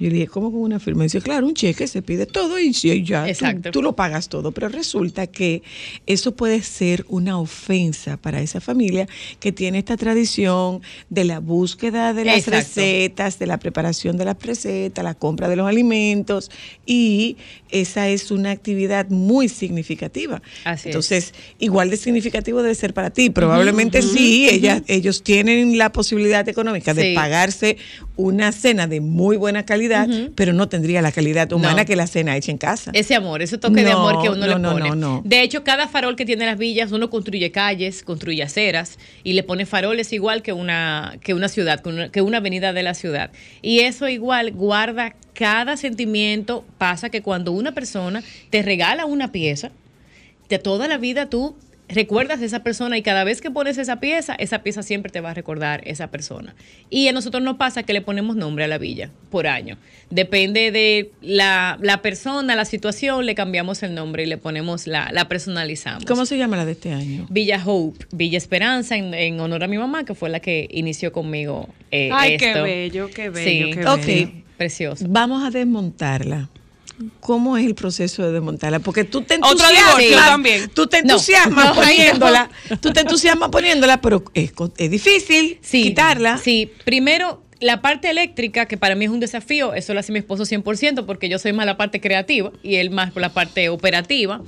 [SPEAKER 1] Yo le dije, ¿cómo con una firma? dice, claro, un cheque se pide todo y ya tú- lo pagas todo. Pero resulta que eso puede ser una ofensa para esa familia que tiene esta tradición de la búsqueda de las
[SPEAKER 6] Exacto.
[SPEAKER 1] recetas, de la preparación de las recetas, la compra de los alimentos y esa es una actividad muy significativa.
[SPEAKER 6] Así es.
[SPEAKER 1] Entonces, igual de significativo debe ser para ti. Probablemente sí, ellas, ellos tienen la posibilidad económica de pagarse una cena de muy buena calidad, pero no tendría la calidad humana
[SPEAKER 6] No.
[SPEAKER 1] que la cena hecha en casa.
[SPEAKER 6] Ese amor, ese toque de amor que uno
[SPEAKER 1] no,
[SPEAKER 6] le
[SPEAKER 1] no,
[SPEAKER 6] pone.
[SPEAKER 1] no, no.
[SPEAKER 6] De hecho, cada farol que tiene las villas, uno construye calles, construye aceras y le pone faroles igual que una, que una ciudad, que una, que una avenida de la ciudad. Y eso igual guarda cada sentimiento. Pasa que cuando una persona te regala una pieza, de toda la vida tú recuerdas a esa persona y cada vez que pones esa pieza, esa pieza siempre te va a recordar esa persona. Y a nosotros nos pasa que le ponemos nombre a la villa por año. Depende de la, la persona, la situación, le cambiamos el nombre y le ponemos la, la personalizamos.
[SPEAKER 1] ¿Cómo se llama la de este año?
[SPEAKER 6] Villa Hope, Villa Esperanza, en, en honor a mi mamá, que fue la que inició conmigo eh,
[SPEAKER 2] Ay, qué bello, qué bello,
[SPEAKER 6] Sí.
[SPEAKER 2] qué
[SPEAKER 1] Ok.
[SPEAKER 2] bello.
[SPEAKER 6] Precioso.
[SPEAKER 1] Vamos a desmontarla. ¿Cómo es el proceso de desmontarla? Porque tú te entusiasmas.
[SPEAKER 2] también.
[SPEAKER 1] Tú te entusiasmas
[SPEAKER 6] no, <laughs> no.
[SPEAKER 1] poniéndola. Tú te entusiasmas poniéndola, pero es, es difícil
[SPEAKER 6] Sí,
[SPEAKER 1] quitarla.
[SPEAKER 6] Sí, primero la parte eléctrica, que para mí es un desafío, eso lo hace mi esposo 100%, porque yo soy más la parte creativa y él más por la parte operativa.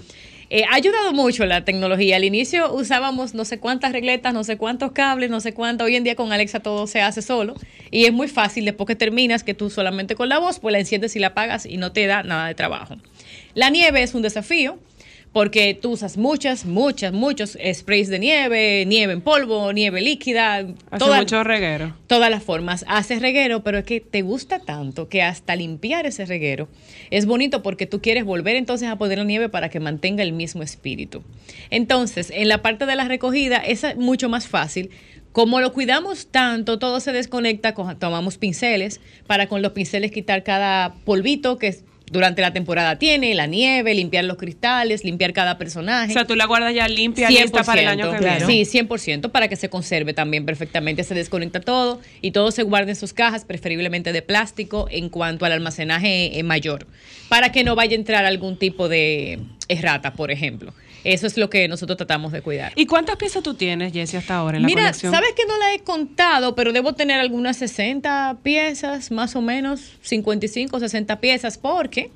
[SPEAKER 6] Eh, ha ayudado mucho la tecnología. Al inicio usábamos no sé cuántas regletas, no sé cuántos cables, no sé cuánto. Hoy en día con Alexa todo se hace solo y es muy fácil después que terminas que tú solamente con la voz pues la enciendes y la apagas y no te da nada de trabajo. La nieve es un desafío porque tú usas muchas, muchas, muchos sprays de nieve, nieve en polvo, nieve líquida,
[SPEAKER 2] Hace
[SPEAKER 6] toda-
[SPEAKER 2] mucho reguero.
[SPEAKER 6] todas las formas. Haces reguero, pero es que te gusta tanto que hasta limpiar ese reguero es bonito porque tú quieres volver entonces a poner la nieve para que mantenga el mismo espíritu. Entonces, en la parte de la recogida es mucho más fácil. Como lo cuidamos tanto, todo se desconecta, co- tomamos pinceles para con los pinceles quitar cada polvito que durante la temporada tiene, la nieve, limpiar los cristales, limpiar cada personaje.
[SPEAKER 2] O sea, tú la guardas ya limpia, lista para el año que
[SPEAKER 1] claro.
[SPEAKER 2] viene.
[SPEAKER 6] Sí, 100% para que se conserve también perfectamente. Se desconecta todo y todo se guarda en sus cajas, preferiblemente de plástico, en cuanto al almacenaje eh, mayor, para que no vaya a entrar algún tipo de errata, por ejemplo. Eso es lo que nosotros tratamos de cuidar.
[SPEAKER 2] ¿Y cuántas piezas tú tienes, Jessie, hasta ahora en la
[SPEAKER 6] Mira,
[SPEAKER 2] colección?
[SPEAKER 6] sabes que no la he contado, pero debo tener algunas 60 piezas, más o menos 55, 60 piezas, porque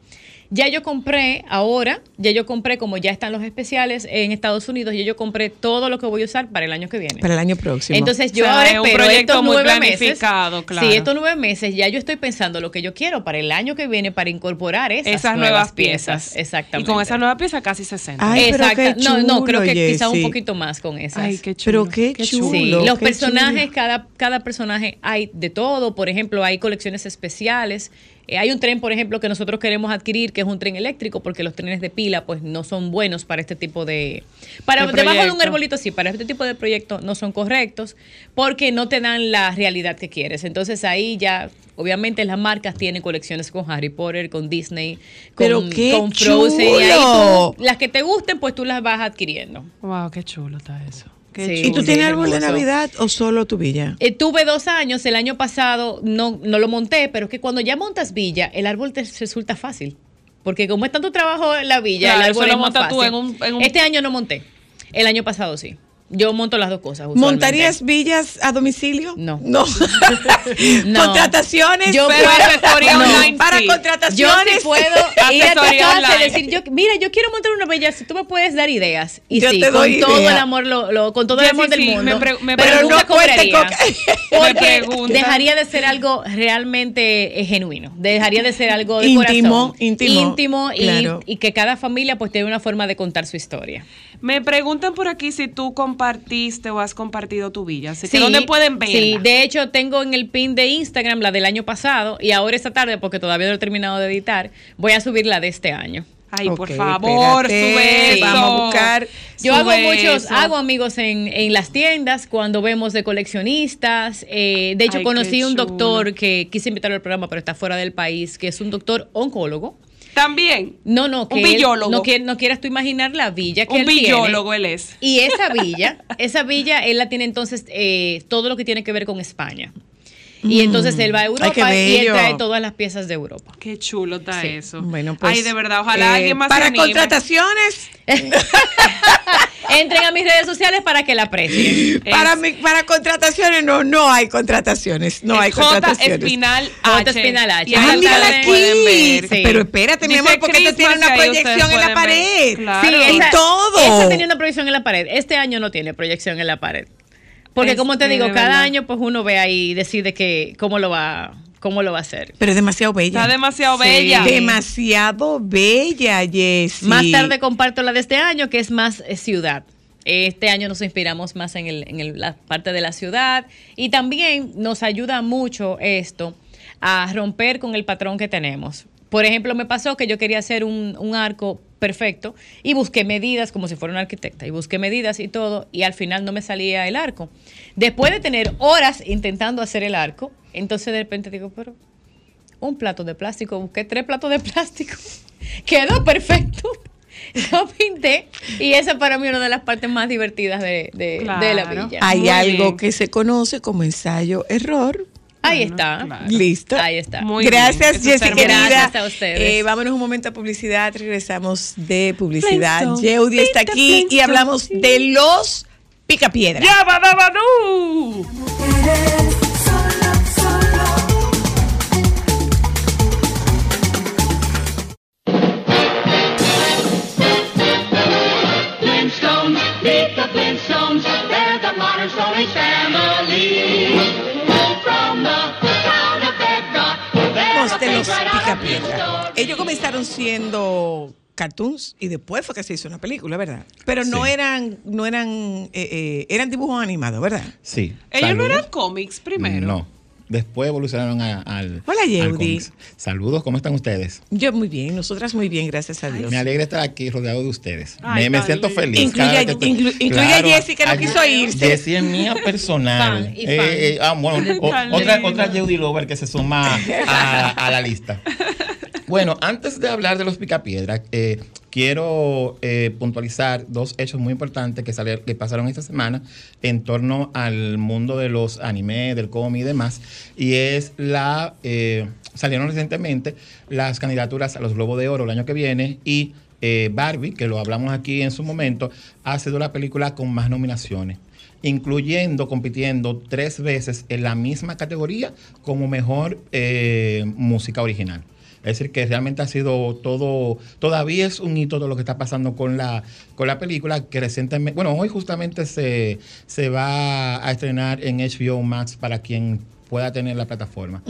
[SPEAKER 6] ya yo compré ahora, ya yo compré, como ya están los especiales en Estados Unidos, ya yo compré todo lo que voy a usar para el año que viene.
[SPEAKER 1] Para el año próximo.
[SPEAKER 6] Entonces yo
[SPEAKER 2] O sea,
[SPEAKER 6] ahora
[SPEAKER 2] es un
[SPEAKER 6] espero
[SPEAKER 2] proyecto
[SPEAKER 6] estos
[SPEAKER 2] muy
[SPEAKER 6] nueve meses.
[SPEAKER 2] planificado, claro.
[SPEAKER 6] Sí, estos nueve meses ya yo estoy pensando lo que yo quiero para el año que viene para incorporar esas,
[SPEAKER 2] esas nuevas piezas.
[SPEAKER 6] Exactamente.
[SPEAKER 2] Y con esas nuevas piezas casi 60.
[SPEAKER 1] Ay, pero qué
[SPEAKER 6] Exacto. no, no, creo
[SPEAKER 1] chulo,
[SPEAKER 6] que quizá un poquito más con esas.
[SPEAKER 2] Ay, qué chulo.
[SPEAKER 1] Pero qué chulo.
[SPEAKER 6] Sí,
[SPEAKER 1] Chulo,
[SPEAKER 6] los
[SPEAKER 1] qué
[SPEAKER 6] personajes,
[SPEAKER 1] chulo.
[SPEAKER 6] cada, cada personaje hay de todo. Por ejemplo, hay colecciones especiales. Eh, hay un tren, por ejemplo, que nosotros queremos adquirir, que es un tren eléctrico, porque los trenes de pila, pues, no son buenos para este tipo de. Para
[SPEAKER 2] De
[SPEAKER 6] debajo de un arbolito, sí, para este tipo de proyectos no son correctos, porque no te dan la realidad que quieres. Entonces ahí ya, obviamente, las marcas tienen colecciones con Harry Potter, con Disney, con,
[SPEAKER 1] Pero qué
[SPEAKER 6] con Frozen. Y ahí
[SPEAKER 1] chulo.
[SPEAKER 6] tú- las que te gusten, pues tú las vas adquiriendo.
[SPEAKER 2] Wow, qué chulo está eso.
[SPEAKER 6] Sí.
[SPEAKER 1] ¿Y tú tienes árbol de. Navidad o solo tu villa?
[SPEAKER 6] Eh, tuve dos años, el año pasado no, no lo monté, pero es que cuando ya montas villa, el árbol te resulta fácil. Porque como es tanto trabajo en la villa,
[SPEAKER 2] Claro,
[SPEAKER 6] el árbol
[SPEAKER 2] eso lo
[SPEAKER 6] es más
[SPEAKER 2] montas tú
[SPEAKER 6] fácil.
[SPEAKER 2] en un- en un-
[SPEAKER 6] Este año no monté, el año pasado sí. Yo monto las dos cosas. usualmente.
[SPEAKER 1] ¿Montarías villas a domicilio?
[SPEAKER 6] No.
[SPEAKER 1] No. <laughs>
[SPEAKER 6] No.
[SPEAKER 1] Contrataciones.
[SPEAKER 6] Yo
[SPEAKER 1] pero-
[SPEAKER 6] puedo-
[SPEAKER 2] asesoría
[SPEAKER 1] No.
[SPEAKER 2] online,
[SPEAKER 1] Para
[SPEAKER 2] sí.
[SPEAKER 6] Yo
[SPEAKER 1] contrataciones.
[SPEAKER 6] sí puedo <laughs> ir a tu casa y
[SPEAKER 2] online.
[SPEAKER 6] decir, yo, mira, yo quiero montar una bella, si tú me puedes dar ideas. Y
[SPEAKER 1] Yo
[SPEAKER 6] sí,
[SPEAKER 1] te
[SPEAKER 6] con
[SPEAKER 1] doy
[SPEAKER 6] todo
[SPEAKER 1] idea.
[SPEAKER 6] el amor, lo, lo- con todo el amor del
[SPEAKER 2] sí,
[SPEAKER 6] mundo.
[SPEAKER 2] me me
[SPEAKER 6] pero
[SPEAKER 2] pregunta-
[SPEAKER 6] nunca
[SPEAKER 1] no
[SPEAKER 6] cobraría.
[SPEAKER 1] con-
[SPEAKER 2] Me
[SPEAKER 6] Porque dejaría de ser algo realmente eh, genuino. Dejaría de ser algo de
[SPEAKER 1] Íntimo,
[SPEAKER 6] corazón.
[SPEAKER 1] íntimo,
[SPEAKER 6] Íntimo y,
[SPEAKER 1] claro.
[SPEAKER 6] y que cada familia pues tiene una forma de contar su historia.
[SPEAKER 2] Me preguntan por aquí si tú compartiste o has compartido tu villa. Así que ¿dónde pueden verla?
[SPEAKER 6] Sí, de hecho tengo en el pin de Instagram la del año pasado y ahora esta tarde, porque todavía no he terminado de editar, voy a subir la de este año.
[SPEAKER 2] Ay, por favor,
[SPEAKER 1] espérate,
[SPEAKER 2] sube eso.
[SPEAKER 1] Vamos a buscar.
[SPEAKER 6] Yo hago muchos,
[SPEAKER 2] eso.
[SPEAKER 6] hago amigos en, en las tiendas cuando vemos de coleccionistas. Eh, de hecho,
[SPEAKER 2] Ay,
[SPEAKER 6] conocí un
[SPEAKER 2] chulo.
[SPEAKER 6] doctor que quise invitarlo al programa, pero está fuera del país, que es un doctor oncólogo.
[SPEAKER 2] También.
[SPEAKER 6] No, no, que
[SPEAKER 2] Un billólogo.
[SPEAKER 6] no, quieras tú imaginar la villa que
[SPEAKER 2] Un
[SPEAKER 6] él tiene.
[SPEAKER 2] billólogo él es.
[SPEAKER 6] Y esa villa, esa villa, él la tiene entonces eh, todo lo que tiene que ver con España. Y entonces él va a Europa y él trae todas las piezas de Europa.
[SPEAKER 2] Qué chulo está
[SPEAKER 6] Sí.
[SPEAKER 2] eso.
[SPEAKER 1] Bueno, pues.
[SPEAKER 2] Ay, de verdad, ojalá
[SPEAKER 1] eh,
[SPEAKER 2] alguien más
[SPEAKER 1] Para
[SPEAKER 2] se
[SPEAKER 1] contrataciones, <laughs>
[SPEAKER 6] Entren a mis redes sociales para que la aprecien. <laughs>
[SPEAKER 2] Es-
[SPEAKER 1] para, mi- para contrataciones, no, no hay contrataciones. No hay
[SPEAKER 2] es J
[SPEAKER 1] contrataciones.
[SPEAKER 2] Espinal
[SPEAKER 6] J.
[SPEAKER 2] H.
[SPEAKER 6] Espinal H.
[SPEAKER 2] Y
[SPEAKER 1] Ah, mírala
[SPEAKER 2] ustedes
[SPEAKER 1] aquí.
[SPEAKER 2] pueden ver.
[SPEAKER 6] Sí.
[SPEAKER 1] Pero espérate, mi amor, porque esto tiene una proyección en la pared.
[SPEAKER 2] Claro.
[SPEAKER 6] Sí,
[SPEAKER 1] Y
[SPEAKER 6] esa,
[SPEAKER 1] todo.
[SPEAKER 6] Esa tenía una proyección en la pared. Este año no tiene proyección en la pared. Porque
[SPEAKER 2] Es
[SPEAKER 6] como te digo, cada
[SPEAKER 2] verdad.
[SPEAKER 6] año pues uno ve ahí y decide que cómo lo va, cómo lo va a hacer.
[SPEAKER 1] Pero es demasiado bella.
[SPEAKER 2] Está demasiado
[SPEAKER 6] Sí.
[SPEAKER 2] bella.
[SPEAKER 1] Demasiado bella, Jessie.
[SPEAKER 6] Más tarde comparto la de este año, que es más eh, ciudad. Este año nos inspiramos más en, el- en el- la parte de la ciudad y también nos ayuda mucho esto a romper con el patrón que tenemos. Por ejemplo, me pasó que yo quería hacer un, un arco perfecto y busqué medidas como si fuera una arquitecta y busqué medidas y todo y al final no me salía el arco. Después de tener horas intentando hacer el arco, entonces de repente digo, pero un plato de plástico, busqué tres platos de plástico, <laughs> quedó perfecto. <laughs> Lo pinté y esa para mí es una de las partes más divertidas de, de- de la villa.
[SPEAKER 1] Hay
[SPEAKER 2] Muy
[SPEAKER 1] algo
[SPEAKER 2] bien.
[SPEAKER 1] que se conoce como ensayo-error.
[SPEAKER 6] Ahí está.
[SPEAKER 2] claro.
[SPEAKER 1] Listo.
[SPEAKER 6] Ahí está.
[SPEAKER 2] Muy
[SPEAKER 1] Gracias,
[SPEAKER 2] bien, está
[SPEAKER 1] querida.
[SPEAKER 6] Gracias a ustedes.
[SPEAKER 1] Eh, vámonos un momento a publicidad. Regresamos de publicidad.
[SPEAKER 2] Flintstone.
[SPEAKER 1] Yeudi está aquí y hablamos
[SPEAKER 2] sí.
[SPEAKER 1] de los picapiedra.
[SPEAKER 2] ¡Ya, badabadú!
[SPEAKER 1] Ellos comenzaron siendo cartoons y después fue que se hizo una película, ¿verdad? Pero no
[SPEAKER 7] Sí.
[SPEAKER 1] eran, no eran, eh, eh, eran dibujos animados, ¿verdad?
[SPEAKER 7] Sí.
[SPEAKER 2] Ellos no eran cómics primero.
[SPEAKER 7] No. Después evolucionaron a- al.
[SPEAKER 1] Hola, Yeudi.
[SPEAKER 7] Saludos, ¿cómo están ustedes?
[SPEAKER 1] Yo muy bien, nosotras muy bien, gracias a Dios.
[SPEAKER 7] Me alegra estar aquí rodeado de ustedes.
[SPEAKER 2] Ay,
[SPEAKER 7] me, siento feliz.
[SPEAKER 1] Incluye a-
[SPEAKER 7] vez que estoy-
[SPEAKER 1] inclu- incluye a Jessie, que no quiso irse.
[SPEAKER 7] Jessie es mía personal.
[SPEAKER 6] Fan y
[SPEAKER 7] Eh,
[SPEAKER 6] fan.
[SPEAKER 7] eh, ah, bueno, o- otra, otra Yeudi Lover que se suma a, a la lista. Bueno, antes de hablar de los picapiedras, eh, quiero eh, puntualizar dos hechos muy importantes que, salieron- que pasaron esta semana en torno al mundo de los animes, del cómic y demás. Y es la. eh, salieron recientemente las candidaturas a los Globos de Oro el año que viene y eh, Barbie, que lo hablamos aquí en su momento, ha sido la película con más nominaciones incluyendo, compitiendo tres veces en la misma categoría como mejor eh, música original. Es decir, que realmente ha sido todo, todavía es un hito todo lo que está pasando con la, con la película, que recientemente, bueno, hoy justamente se, se va a estrenar en HBO Max para quien pueda tener la plataforma.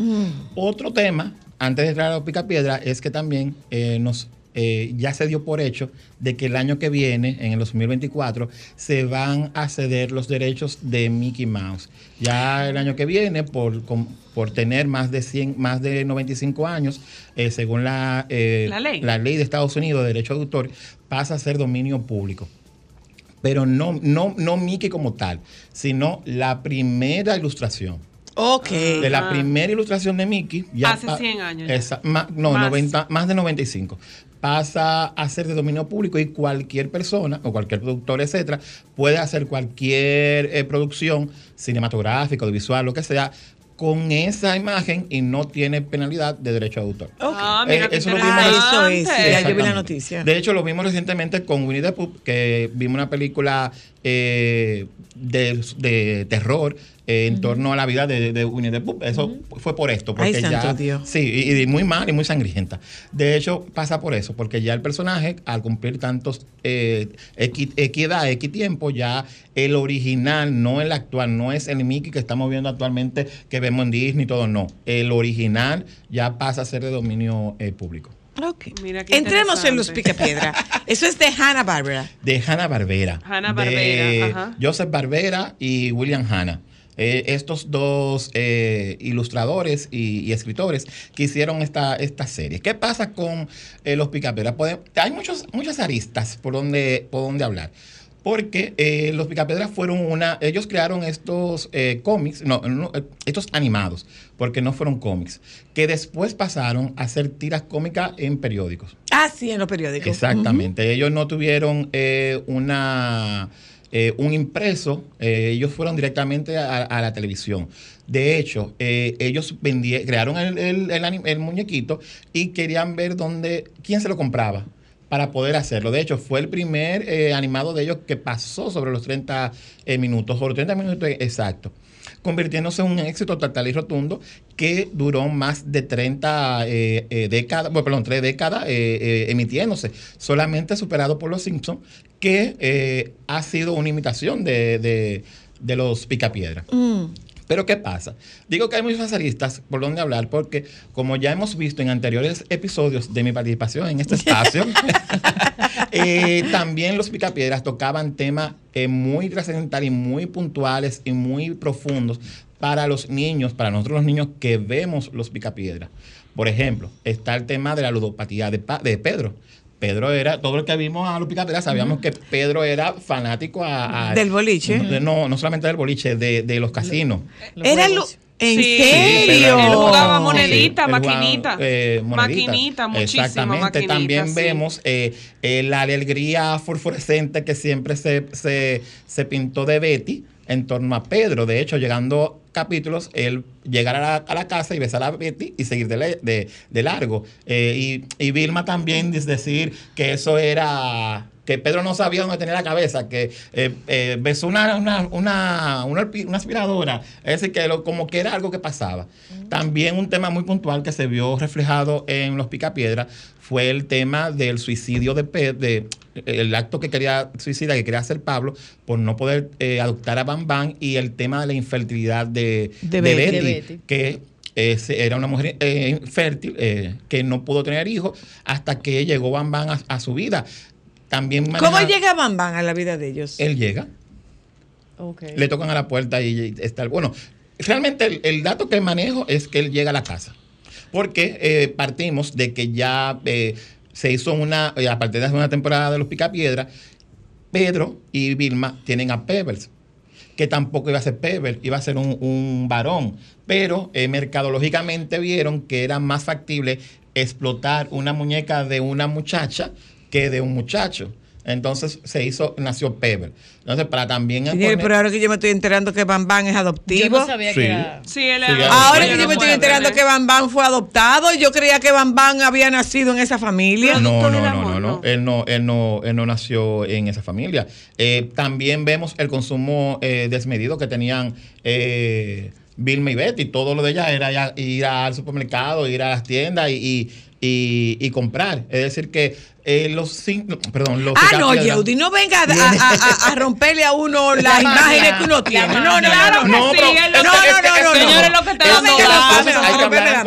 [SPEAKER 7] Otro tema, antes de entrar a Picapiedra, es que también eh, nos eh, ya se dio por hecho de que el año que viene, en el 2024, se van a ceder los derechos de Mickey Mouse. Ya el año que viene, por, con- por tener más de 100, más de 95 años, eh, según la, eh,
[SPEAKER 2] La ley.
[SPEAKER 7] De Estados Unidos de derecho de autor, pasa a ser dominio público pero no, no, no Mickey como tal, sino la primera ilustración.
[SPEAKER 1] Ok.
[SPEAKER 7] De la
[SPEAKER 2] Ah.
[SPEAKER 7] primera ilustración de Mickey.
[SPEAKER 2] Hace
[SPEAKER 7] pa-
[SPEAKER 2] 100 años ya.
[SPEAKER 7] esa- ma- no,
[SPEAKER 2] Más.
[SPEAKER 7] 90, más de 95. Pasa a ser de dominio público y cualquier persona o cualquier productor, etcétera, puede hacer cualquier eh, producción cinematográfica, audiovisual, lo que sea, con esa imagen y no tiene penalidad de derecho de autor.
[SPEAKER 2] Ah, mira
[SPEAKER 7] Eh,
[SPEAKER 2] qué
[SPEAKER 7] eso lo
[SPEAKER 1] Ah,
[SPEAKER 7] vimos-
[SPEAKER 1] eso es. Ya yo vi la noticia.
[SPEAKER 7] De hecho, lo vimos recientemente con Winnie the Pooh, que vimos una película eh, de, de terror eh, en torno a la vida de, de Winnie the Pooh. Eso fue por esto. Porque
[SPEAKER 1] Ay, santo
[SPEAKER 7] ya,
[SPEAKER 1] Dios.
[SPEAKER 7] Sí, y, y muy mal y muy sangrienta. De hecho, pasa por eso, porque ya el personaje, al cumplir tantos eh, equi- equidad, equitiempo, ya el original, no el actual, no es el Mickey que estamos viendo actualmente, que vemos en Disney y todo, no. El original ya pasa a ser de dominio eh, público.
[SPEAKER 1] Ok.
[SPEAKER 2] Mira qué
[SPEAKER 1] Entremos en los picapiedra. <laughs> Eso es de Hanna Barbera.
[SPEAKER 7] de Hanna Barbera.
[SPEAKER 2] Hanna-Barbera,
[SPEAKER 7] De
[SPEAKER 2] ajá.
[SPEAKER 7] Joseph Barbera y William Hanna. Eh, estos dos eh, ilustradores y, y escritores que hicieron esta, esta serie. ¿Qué pasa con eh, los Picapiedras? Podem- Hay muchos, muchas aristas por donde, por donde hablar. Porque eh, los Picapiedras fueron una. Ellos crearon estos cómics, no, no, estos animados, porque no fueron cómics, que después pasaron a ser tiras cómicas en periódicos.
[SPEAKER 1] Ah, sí, en los periódicos.
[SPEAKER 7] Exactamente. Ellos no tuvieron una eh, un impreso, eh, ellos fueron directamente a, la televisión. De hecho, eh, ellos vendí- crearon el, el- el muñequito y querían ver dónde, quién se lo compraba para poder hacerlo. De hecho, fue el primer animado de ellos que pasó sobre los 30 eh, minutos, sobre los 30 minutos exactos, convirtiéndose en un éxito total y rotundo que duró más de 30 eh, eh, décadas, bueno, perdón, tres décadas eh, emitiéndose, solamente superado por Los Simpsons, que ha sido una imitación de, de- de los Picapiedra.
[SPEAKER 1] Mm.
[SPEAKER 7] Pero ¿qué pasa? Digo que hay muchos aristas por donde hablar porque como ya hemos visto en anteriores episodios de mi participación en este <laughs> espacio, <laughs> eh, también los picapiedras tocaban temas eh, muy trascendentales y muy puntuales y muy profundos para los niños, para nosotros los niños que vemos los picapiedras. Por ejemplo, está el tema de la ludopatía de, de Pedro. Pedro era, todo el que vimos a los picapiedras sabíamos que Pedro era fanático a, a-
[SPEAKER 1] Del boliche.
[SPEAKER 7] de- no, no solamente del boliche, de, de los casinos.
[SPEAKER 1] Era lo, ¿En
[SPEAKER 2] Sí.
[SPEAKER 1] serio?
[SPEAKER 2] Él jugaba
[SPEAKER 7] Sí,
[SPEAKER 2] monedita,
[SPEAKER 7] jugaba,
[SPEAKER 2] maquinita.
[SPEAKER 7] eh, monedita.
[SPEAKER 2] Maquinita, muchísimo
[SPEAKER 7] Exactamente.
[SPEAKER 2] maquinita,
[SPEAKER 7] También
[SPEAKER 2] sí.
[SPEAKER 7] vemos eh, eh, la alegría fosforescente que siempre se, se, se pintó de Betty en torno a Pedro. De hecho, llegando capítulos, él llegar a la, a la casa y besar a Betty y seguir de, le- de- de largo. Eh, y, y Vilma también decir que eso era que Pedro no sabía dónde tenía la cabeza, que eh, eh, besó una, una, una, una aspiradora, es decir, que lo- como que era algo que pasaba. También un tema muy puntual que se vio reflejado en los Picapiedras fue el tema del suicidio de Pedro, de, el acto que quería suicida, que quería hacer Pablo, por no poder eh, adoptar a Bam Bam y el tema de la infertilidad de,
[SPEAKER 1] De
[SPEAKER 7] de
[SPEAKER 1] Betty.
[SPEAKER 7] Betty,
[SPEAKER 6] De Betty.
[SPEAKER 7] que eh, era una mujer eh, infértil eh, que no pudo tener hijos hasta que llegó Bam Bam a, a su vida. También
[SPEAKER 1] ¿Cómo llega Bam Bam a la vida de ellos?
[SPEAKER 7] Él llega, le tocan a la puerta y está. Bueno, realmente el, el dato que manejo es que él llega a la casa. Porque eh, partimos de que ya eh, se hizo una, eh, a partir de una temporada de los Picapiedra, Pedro y Vilma tienen a Pebbles, que tampoco iba a ser Pebbles, iba a ser un, un varón. Pero eh, mercadológicamente vieron que era más factible explotar una muñeca de una muchacha que de un muchacho. Entonces se hizo, nació Pebbles. Entonces, para también poner-
[SPEAKER 1] pero ahora que yo me estoy enterando que Bam Bam es
[SPEAKER 6] Yo
[SPEAKER 1] adoptivo.
[SPEAKER 6] no sabía
[SPEAKER 7] Sí.
[SPEAKER 6] que era.
[SPEAKER 2] Sí, él
[SPEAKER 7] Sí,
[SPEAKER 2] era-
[SPEAKER 7] ya.
[SPEAKER 1] Ahora que yo me estoy enterando que Bam Bam fue adoptado, yo creía que Bam Bam había nacido en esa familia.
[SPEAKER 7] No, no, no,
[SPEAKER 2] amor,
[SPEAKER 7] no, no.
[SPEAKER 2] no.
[SPEAKER 7] Él no, él no, él no nació en esa familia. Eh, también vemos el consumo eh, desmedido que tenían eh, Vilma y Betty. Todo lo de ella era ya ir al supermercado, ir a las tiendas y, y, y- y comprar. Es decir que eh, los cinco, perdón, los
[SPEAKER 1] Ah, no, Yeudi, no venga a, a- a- a romperle a uno <laughs> las imágenes que uno tiene. No, no, no,
[SPEAKER 2] Claro
[SPEAKER 1] no.
[SPEAKER 2] que
[SPEAKER 1] no. No, no, no, no, no.
[SPEAKER 2] señores, lo que te
[SPEAKER 1] no
[SPEAKER 2] dando
[SPEAKER 1] venga a romperme, la.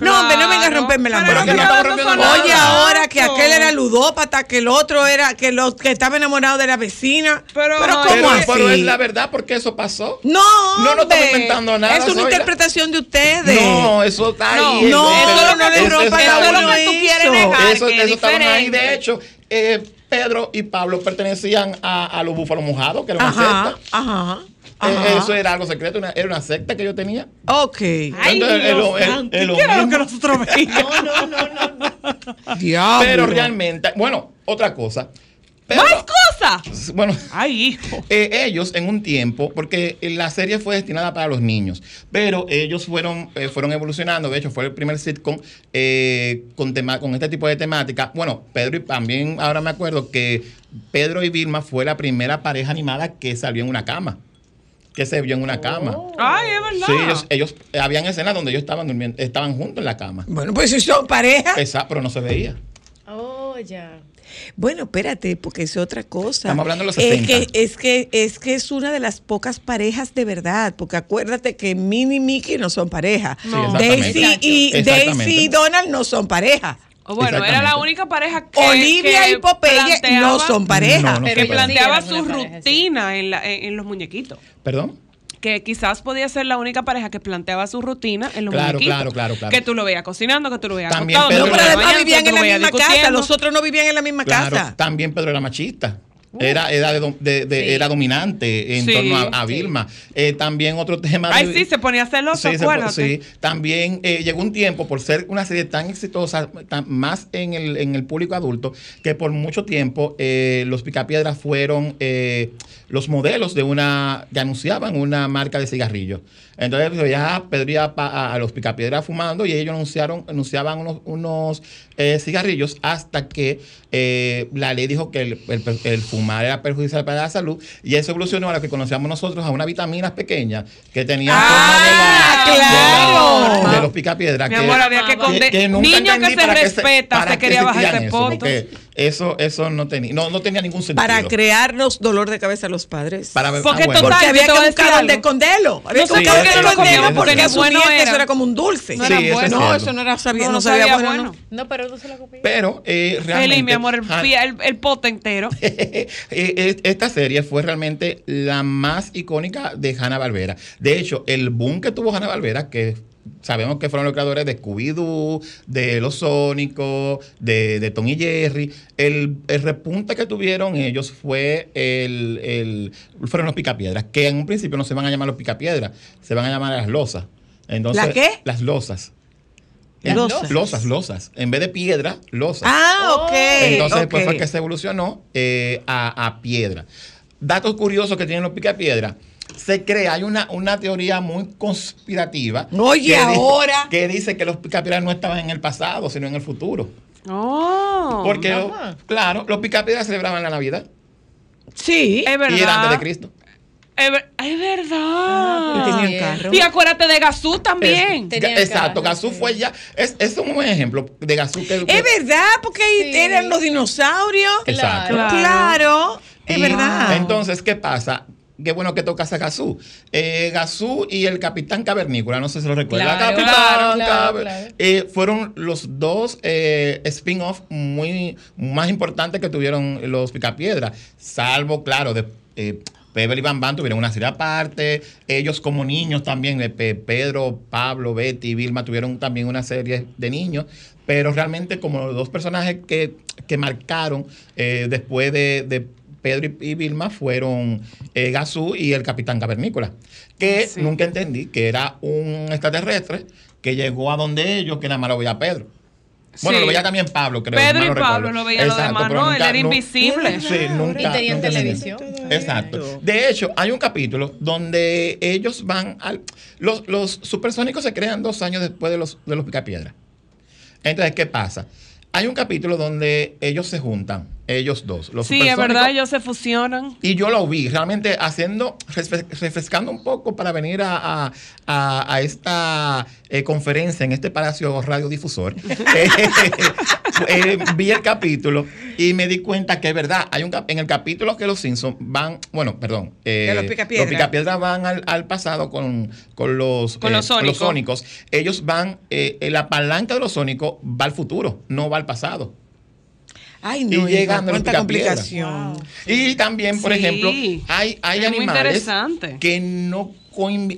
[SPEAKER 1] No, hombre, no venga a romperme la magia.
[SPEAKER 7] no.
[SPEAKER 1] Oye, ahora que aquel era ludópata, que el otro era, que, lo, que estaba enamorado de la vecina.
[SPEAKER 2] Pero-
[SPEAKER 1] ¿cómo
[SPEAKER 7] Pero,
[SPEAKER 1] así?
[SPEAKER 7] pero es la verdad porque eso pasó.
[SPEAKER 1] No,
[SPEAKER 7] No, no estamos inventando nada,
[SPEAKER 1] Es una interpretación de ustedes.
[SPEAKER 7] No, eso está
[SPEAKER 2] No,
[SPEAKER 7] ahí.
[SPEAKER 1] no,
[SPEAKER 7] Eso-
[SPEAKER 1] no le rompa la
[SPEAKER 2] Eso es lo
[SPEAKER 1] uno
[SPEAKER 2] que tú quieres negar, que es
[SPEAKER 7] eso
[SPEAKER 2] diferente.
[SPEAKER 7] De hecho, eh, Pedro y Pablo pertenecían a, a los búfalos mojados, que era una
[SPEAKER 1] Ajá,
[SPEAKER 7] secta.
[SPEAKER 1] ajá.
[SPEAKER 7] Eh,
[SPEAKER 1] ajá.
[SPEAKER 7] eso era algo secreto, una- era una secta que yo tenía.
[SPEAKER 1] Ok.
[SPEAKER 2] Ay,
[SPEAKER 7] Entonces, el-
[SPEAKER 2] Dios
[SPEAKER 7] el- el-
[SPEAKER 2] ¿qué era lo que nosotros <laughs> veíamos?
[SPEAKER 6] No, no, no, no. no.
[SPEAKER 1] Diablo.
[SPEAKER 7] Pero realmente, bueno, otra cosa. Pedro-
[SPEAKER 2] ¿Más cosas?
[SPEAKER 7] Bueno,
[SPEAKER 2] Ay, hijo.
[SPEAKER 7] Eh, ellos en un tiempo, porque la serie fue destinada para los niños, pero ellos fueron, eh, fueron evolucionando. De hecho, fue el primer sitcom eh, con, tema, con este tipo de temática. Bueno, Pedro y también ahora me acuerdo que Pedro y Vilma fue la primera pareja animada que salió en una cama. Que se vio en una cama.
[SPEAKER 2] Ay, es verdad.
[SPEAKER 7] Sí, ellos, ellos eh, habían escenas donde ellos estaban durmiendo, estaban juntos en la cama.
[SPEAKER 1] Bueno, pues si son pareja.
[SPEAKER 7] Esa, pero no se veía.
[SPEAKER 6] Oh, ya.
[SPEAKER 1] Bueno, espérate, porque es otra cosa.
[SPEAKER 7] Estamos hablando de los
[SPEAKER 1] es
[SPEAKER 7] 60.
[SPEAKER 1] que, es que es que es una de las pocas parejas de verdad, porque acuérdate que Minnie y Mickey no son pareja.
[SPEAKER 7] No.
[SPEAKER 1] Daisy
[SPEAKER 7] exactamente.
[SPEAKER 1] y. Daisy y Donald no son pareja.
[SPEAKER 2] O Bueno, era la única pareja que.
[SPEAKER 1] Olivia
[SPEAKER 2] que
[SPEAKER 1] y Popeye no son pareja.
[SPEAKER 7] No, no
[SPEAKER 2] Que
[SPEAKER 6] sí
[SPEAKER 2] planteaba su
[SPEAKER 6] pareja, sí.
[SPEAKER 2] rutina en, la- en, en los muñequitos.
[SPEAKER 7] ¿Perdón?
[SPEAKER 2] Que quizás podía ser la única pareja que planteaba su rutina en los
[SPEAKER 7] Claro,
[SPEAKER 2] muñequitos.
[SPEAKER 7] claro, claro, claro.
[SPEAKER 2] Que tú lo veías cocinando, que tú lo veías
[SPEAKER 7] También
[SPEAKER 2] acostado,
[SPEAKER 7] Pedro
[SPEAKER 1] pero
[SPEAKER 7] era-
[SPEAKER 1] además vivían en la misma casa. Los otros no vivían en la misma
[SPEAKER 7] Claro,
[SPEAKER 1] casa.
[SPEAKER 7] también Pedro era machista. Era, era, de dom- de- de-
[SPEAKER 6] Sí.
[SPEAKER 7] era dominante en
[SPEAKER 2] Sí,
[SPEAKER 7] torno a, a
[SPEAKER 6] sí.
[SPEAKER 7] Vilma. Eh, también otro tema.
[SPEAKER 2] Ay,
[SPEAKER 7] de-
[SPEAKER 2] sí, se ponía celoso,
[SPEAKER 7] Sí, se-
[SPEAKER 2] acuérdate.
[SPEAKER 7] sí. También eh, llegó un tiempo, por ser una serie tan exitosa, tan- más en el, en el público adulto, que por mucho tiempo eh, los Picapiedras fueron eh, los modelos de una, que anunciaban una marca de cigarrillos. Entonces pues, ya Pedro iba pa- a, a los Picapiedras fumando y ellos anunciaron, anunciaban unos, unos, eh, cigarrillos hasta que eh, la ley dijo que el, el- el fumar era perjudicial para la salud y eso evolucionó a lo que conocíamos nosotros, a unas vitaminas pequeñas que tenían
[SPEAKER 1] Ah,
[SPEAKER 7] forma de, la-
[SPEAKER 1] claro.
[SPEAKER 7] de, la- de los picapiedras.
[SPEAKER 2] Mi
[SPEAKER 7] que-
[SPEAKER 2] amor, había que
[SPEAKER 6] que-
[SPEAKER 2] conde-
[SPEAKER 7] que nunca
[SPEAKER 2] Niño que se respeta, se quería bajar ese
[SPEAKER 7] eso, Eso, no tenía, no, no tenía ningún sentido.
[SPEAKER 1] Para crearnos dolor de cabeza a los padres.
[SPEAKER 7] Para ver-
[SPEAKER 2] Porque
[SPEAKER 7] ah, bueno.
[SPEAKER 2] total,
[SPEAKER 1] porque había que buscar dónde
[SPEAKER 2] algo.
[SPEAKER 1] esconderlo. Había
[SPEAKER 2] No
[SPEAKER 1] que buscar
[SPEAKER 2] lo
[SPEAKER 1] porque
[SPEAKER 2] bueno
[SPEAKER 1] que eso
[SPEAKER 2] era.
[SPEAKER 1] era como un dulce.
[SPEAKER 2] No era
[SPEAKER 7] Sí,
[SPEAKER 2] bueno.
[SPEAKER 7] es
[SPEAKER 1] No, eso no era sabía,
[SPEAKER 2] No,
[SPEAKER 1] no, sabía,
[SPEAKER 2] sabía
[SPEAKER 1] bueno.
[SPEAKER 2] bueno.
[SPEAKER 6] No, pero no se la copié.
[SPEAKER 7] Pero eh, realmente.
[SPEAKER 2] Feli, mi amor, el, fía- el, el pote entero. <laughs>
[SPEAKER 7] Eh, eh, Esta serie fue realmente la más icónica de Hanna Barbera. De hecho, el boom que tuvo Hanna Barbera, que sabemos que fueron los creadores de Scooby-Doo, de Los Sónicos, de, de Tom y Jerry, el, el repunte que tuvieron ellos fue el, el- fueron los Picapiedras, que en un principio no se van a llamar los Picapiedras, se van a llamar las losas. Entonces,
[SPEAKER 1] ¿La qué?
[SPEAKER 7] Las losas. Losas.
[SPEAKER 1] losas.
[SPEAKER 7] Losas. En vez de piedra, losas.
[SPEAKER 1] Ah, ok.
[SPEAKER 7] Entonces,
[SPEAKER 1] ok.
[SPEAKER 7] pues fue que se evolucionó eh, a, a piedra. Datos curiosos que tienen los picapiedra. Se cree, hay una, una teoría muy conspirativa.
[SPEAKER 1] Oye,
[SPEAKER 7] que dice-
[SPEAKER 1] ahora.
[SPEAKER 7] que dice que los picapiedras no estaban en el pasado, sino en el futuro.
[SPEAKER 2] Oh,
[SPEAKER 7] Porque,
[SPEAKER 6] ajá.
[SPEAKER 7] claro, los picapiedras celebraban la Navidad.
[SPEAKER 1] Sí.
[SPEAKER 2] es verdad.
[SPEAKER 7] Y era antes de Cristo.
[SPEAKER 2] Es, ver- es verdad.
[SPEAKER 1] Y tenía un
[SPEAKER 6] Ah,
[SPEAKER 1] carro.
[SPEAKER 2] Y acuérdate de Gazú también.
[SPEAKER 7] Es- exacto,
[SPEAKER 6] carro,
[SPEAKER 7] Gazú
[SPEAKER 6] sí.
[SPEAKER 7] fue ya. Es, es un buen ejemplo de Gazú. Que,
[SPEAKER 1] Es verdad, porque ahí
[SPEAKER 6] Sí.
[SPEAKER 1] eran los dinosaurios.
[SPEAKER 7] Exacto.
[SPEAKER 6] Claro.
[SPEAKER 1] Claro. Es
[SPEAKER 7] Y
[SPEAKER 1] verdad.
[SPEAKER 7] Entonces, ¿qué pasa? Qué bueno que tocas a Gazú. Eh, Gazú y el Capitán Cavernícola, no sé si lo recuerdan.
[SPEAKER 6] Claro,
[SPEAKER 7] Capitán
[SPEAKER 6] claro,
[SPEAKER 7] eh, fueron los dos eh, spin-off muy más importantes que tuvieron los Picapiedra. Salvo, claro, de eh, Pebble y Bam Bam tuvieron una serie aparte. Ellos como niños también, Pe- Pedro, Pablo, Betty y Vilma tuvieron también una serie de niños. Pero realmente como los dos personajes que, que marcaron eh, después de, de Pedro y, y Vilma fueron eh, Gazú y el Capitán Cavernícola. Que
[SPEAKER 2] Sí.
[SPEAKER 7] nunca entendí que era un extraterrestre que llegó a donde ellos, que nada más lo veía Pedro. Bueno,
[SPEAKER 2] Sí.
[SPEAKER 7] lo veía también Pablo, creo.
[SPEAKER 2] Pedro y
[SPEAKER 7] no
[SPEAKER 2] Pablo lo veían los demás, ¿no? Él era invisible.
[SPEAKER 7] Sí, nunca.
[SPEAKER 6] Y
[SPEAKER 7] nunca entendí.
[SPEAKER 6] televisión.
[SPEAKER 7] Exacto. De hecho, hay un capítulo donde ellos van al. Los, los supersónicos se crean dos años después de los, de los Picapiedra. Entonces, ¿qué pasa? Hay un capítulo donde ellos se juntan, ellos dos. Los
[SPEAKER 2] Sí, es verdad, ellos se fusionan.
[SPEAKER 7] y yo lo vi realmente haciendo, refres- refrescando un poco para venir a, a- a- a esta eh, conferencia en este Palacio Radiodifusor. Eh, <laughs> <laughs> eh, vi el capítulo y me di cuenta que es verdad. Hay un en el capítulo que los Simpsons van, bueno, perdón, eh,
[SPEAKER 1] los Picapiedra.
[SPEAKER 7] Picapiedra van al, al pasado con, con los,
[SPEAKER 2] Con los sónicos.
[SPEAKER 7] sónicos. Ellos van, eh, la palanca de los sónicos va al futuro, no va al pasado.
[SPEAKER 1] Ay, no.
[SPEAKER 7] y los
[SPEAKER 1] cuánta
[SPEAKER 7] Picapiedra.
[SPEAKER 1] complicación.
[SPEAKER 7] Y también, por
[SPEAKER 2] Sí.
[SPEAKER 7] ejemplo, hay, hay animales que no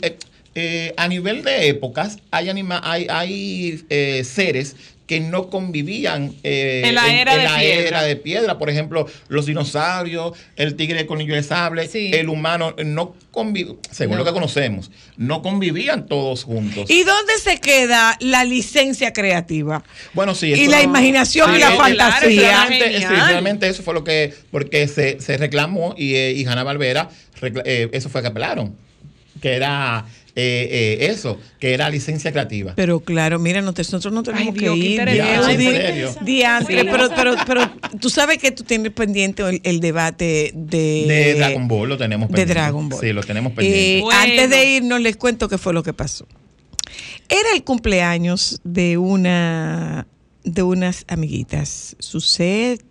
[SPEAKER 7] eh, eh, a nivel de épocas hay anima hay, hay eh, seres que no convivían eh,
[SPEAKER 2] En la era de
[SPEAKER 7] la
[SPEAKER 2] piedra.
[SPEAKER 7] era de piedra. Por ejemplo, los dinosaurios, el tigre de colmillo de sable,
[SPEAKER 6] Sí.
[SPEAKER 7] el humano, no convivían, según
[SPEAKER 6] No.
[SPEAKER 7] lo que conocemos, no convivían todos juntos.
[SPEAKER 1] ¿Y dónde se queda la licencia creativa?
[SPEAKER 7] Bueno, sí.
[SPEAKER 1] Y la imaginación
[SPEAKER 2] y la fantasía.
[SPEAKER 7] Realmente, sí, realmente eso fue lo que, porque se, se reclamó y, eh, y Hanna Barbera, eso fue que apelaron, que era eh, eh, eso, que era licencia creativa.
[SPEAKER 1] Pero claro, mira, nosotros no tenemos
[SPEAKER 2] Ay,
[SPEAKER 1] que
[SPEAKER 2] Dios,
[SPEAKER 1] ir. diantre,
[SPEAKER 2] Sí.
[SPEAKER 1] pero, pero, pero tú sabes que tú tienes pendiente el, el debate de,
[SPEAKER 7] de Dragon Ball lo tenemos
[SPEAKER 1] de
[SPEAKER 7] pendiente.
[SPEAKER 1] Dragon Ball.
[SPEAKER 7] Sí, lo tenemos
[SPEAKER 1] Eh,
[SPEAKER 7] pendiente.
[SPEAKER 2] Bueno.
[SPEAKER 1] Antes de irnos, les cuento qué fue lo que pasó. Era el cumpleaños de una de unas amiguitas, Suset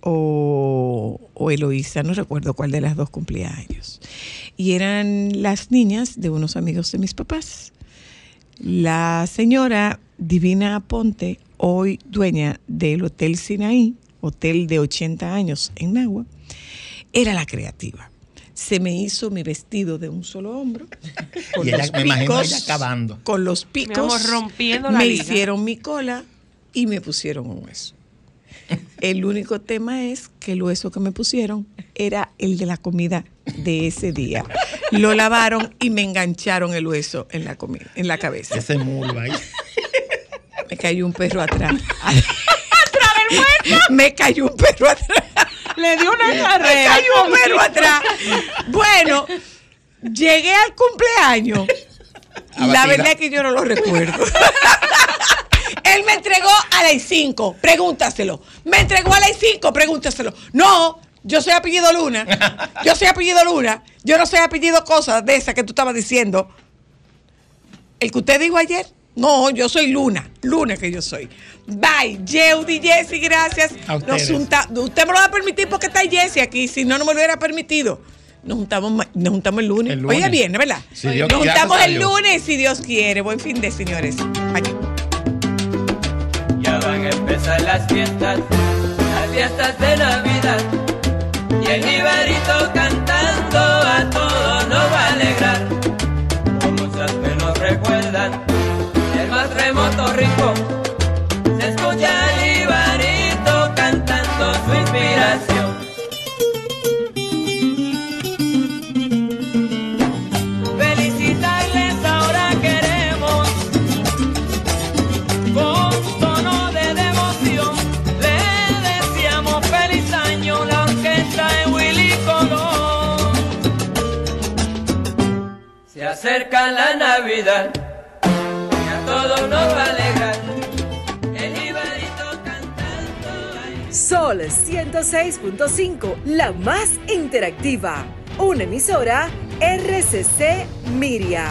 [SPEAKER 1] o, o Eloísa, no recuerdo cuál de las dos cumpleaños. Y eran las niñas de unos amigos de mis papás. La señora Divina Aponte, hoy dueña del Hotel Sinaí, hotel de 80 años en Nagua, era la creativa. se me hizo mi vestido de un solo hombro. <laughs>
[SPEAKER 7] Y ella- me imagino ella acabando.
[SPEAKER 1] Con los picos.
[SPEAKER 2] amor, rompiendo la
[SPEAKER 1] Me
[SPEAKER 2] liga.
[SPEAKER 1] hicieron mi cola y me pusieron un hueso. El único tema es que el hueso que me pusieron era el de la comida de ese día. Lo lavaron y me engancharon el hueso en la comida, en la cabeza.
[SPEAKER 7] Ese mulo ahí.
[SPEAKER 1] Me cayó un perro atrás. ¿Atrás del muerto? Me cayó un perro atrás.
[SPEAKER 2] Le dio una
[SPEAKER 1] Me
[SPEAKER 2] carrera.
[SPEAKER 1] cayó un perro atrás. Bueno, llegué al cumpleaños. La verdad es que yo no lo recuerdo. <laughs> Él me entregó a las 5, pregúntaselo. Me entregó a las 5, pregúntaselo. No, yo soy apellido Luna. <laughs> Yo soy apellido Luna. Yo no soy apellido cosas de esas que tú estabas diciendo. El que usted dijo ayer. No, yo soy Luna. Luna que yo soy. Bye. Yeudi, Jessy, gracias. Nos junta- usted me lo va a permitir porque está Jessy aquí. Si no, no me lo hubiera permitido. Nos juntamos, nos juntamos el lunes.
[SPEAKER 7] El lunes.
[SPEAKER 1] Oye, bien, ¿verdad?
[SPEAKER 7] Si
[SPEAKER 1] nos juntamos el lunes, si Dios quiere. Buen fin de, señores.
[SPEAKER 8] Ya van a empezar las fiestas, las fiestas de Navidad. Y el Ibarito cantando a todos nos va a alegrar. Como muchas que nos recuerdan, el más remoto rincón. Acerca la Navidad y a todos nos va a alegrar. El Ibarito cantando.
[SPEAKER 9] Sol 106.5, la más interactiva. Una emisora RCC Miria.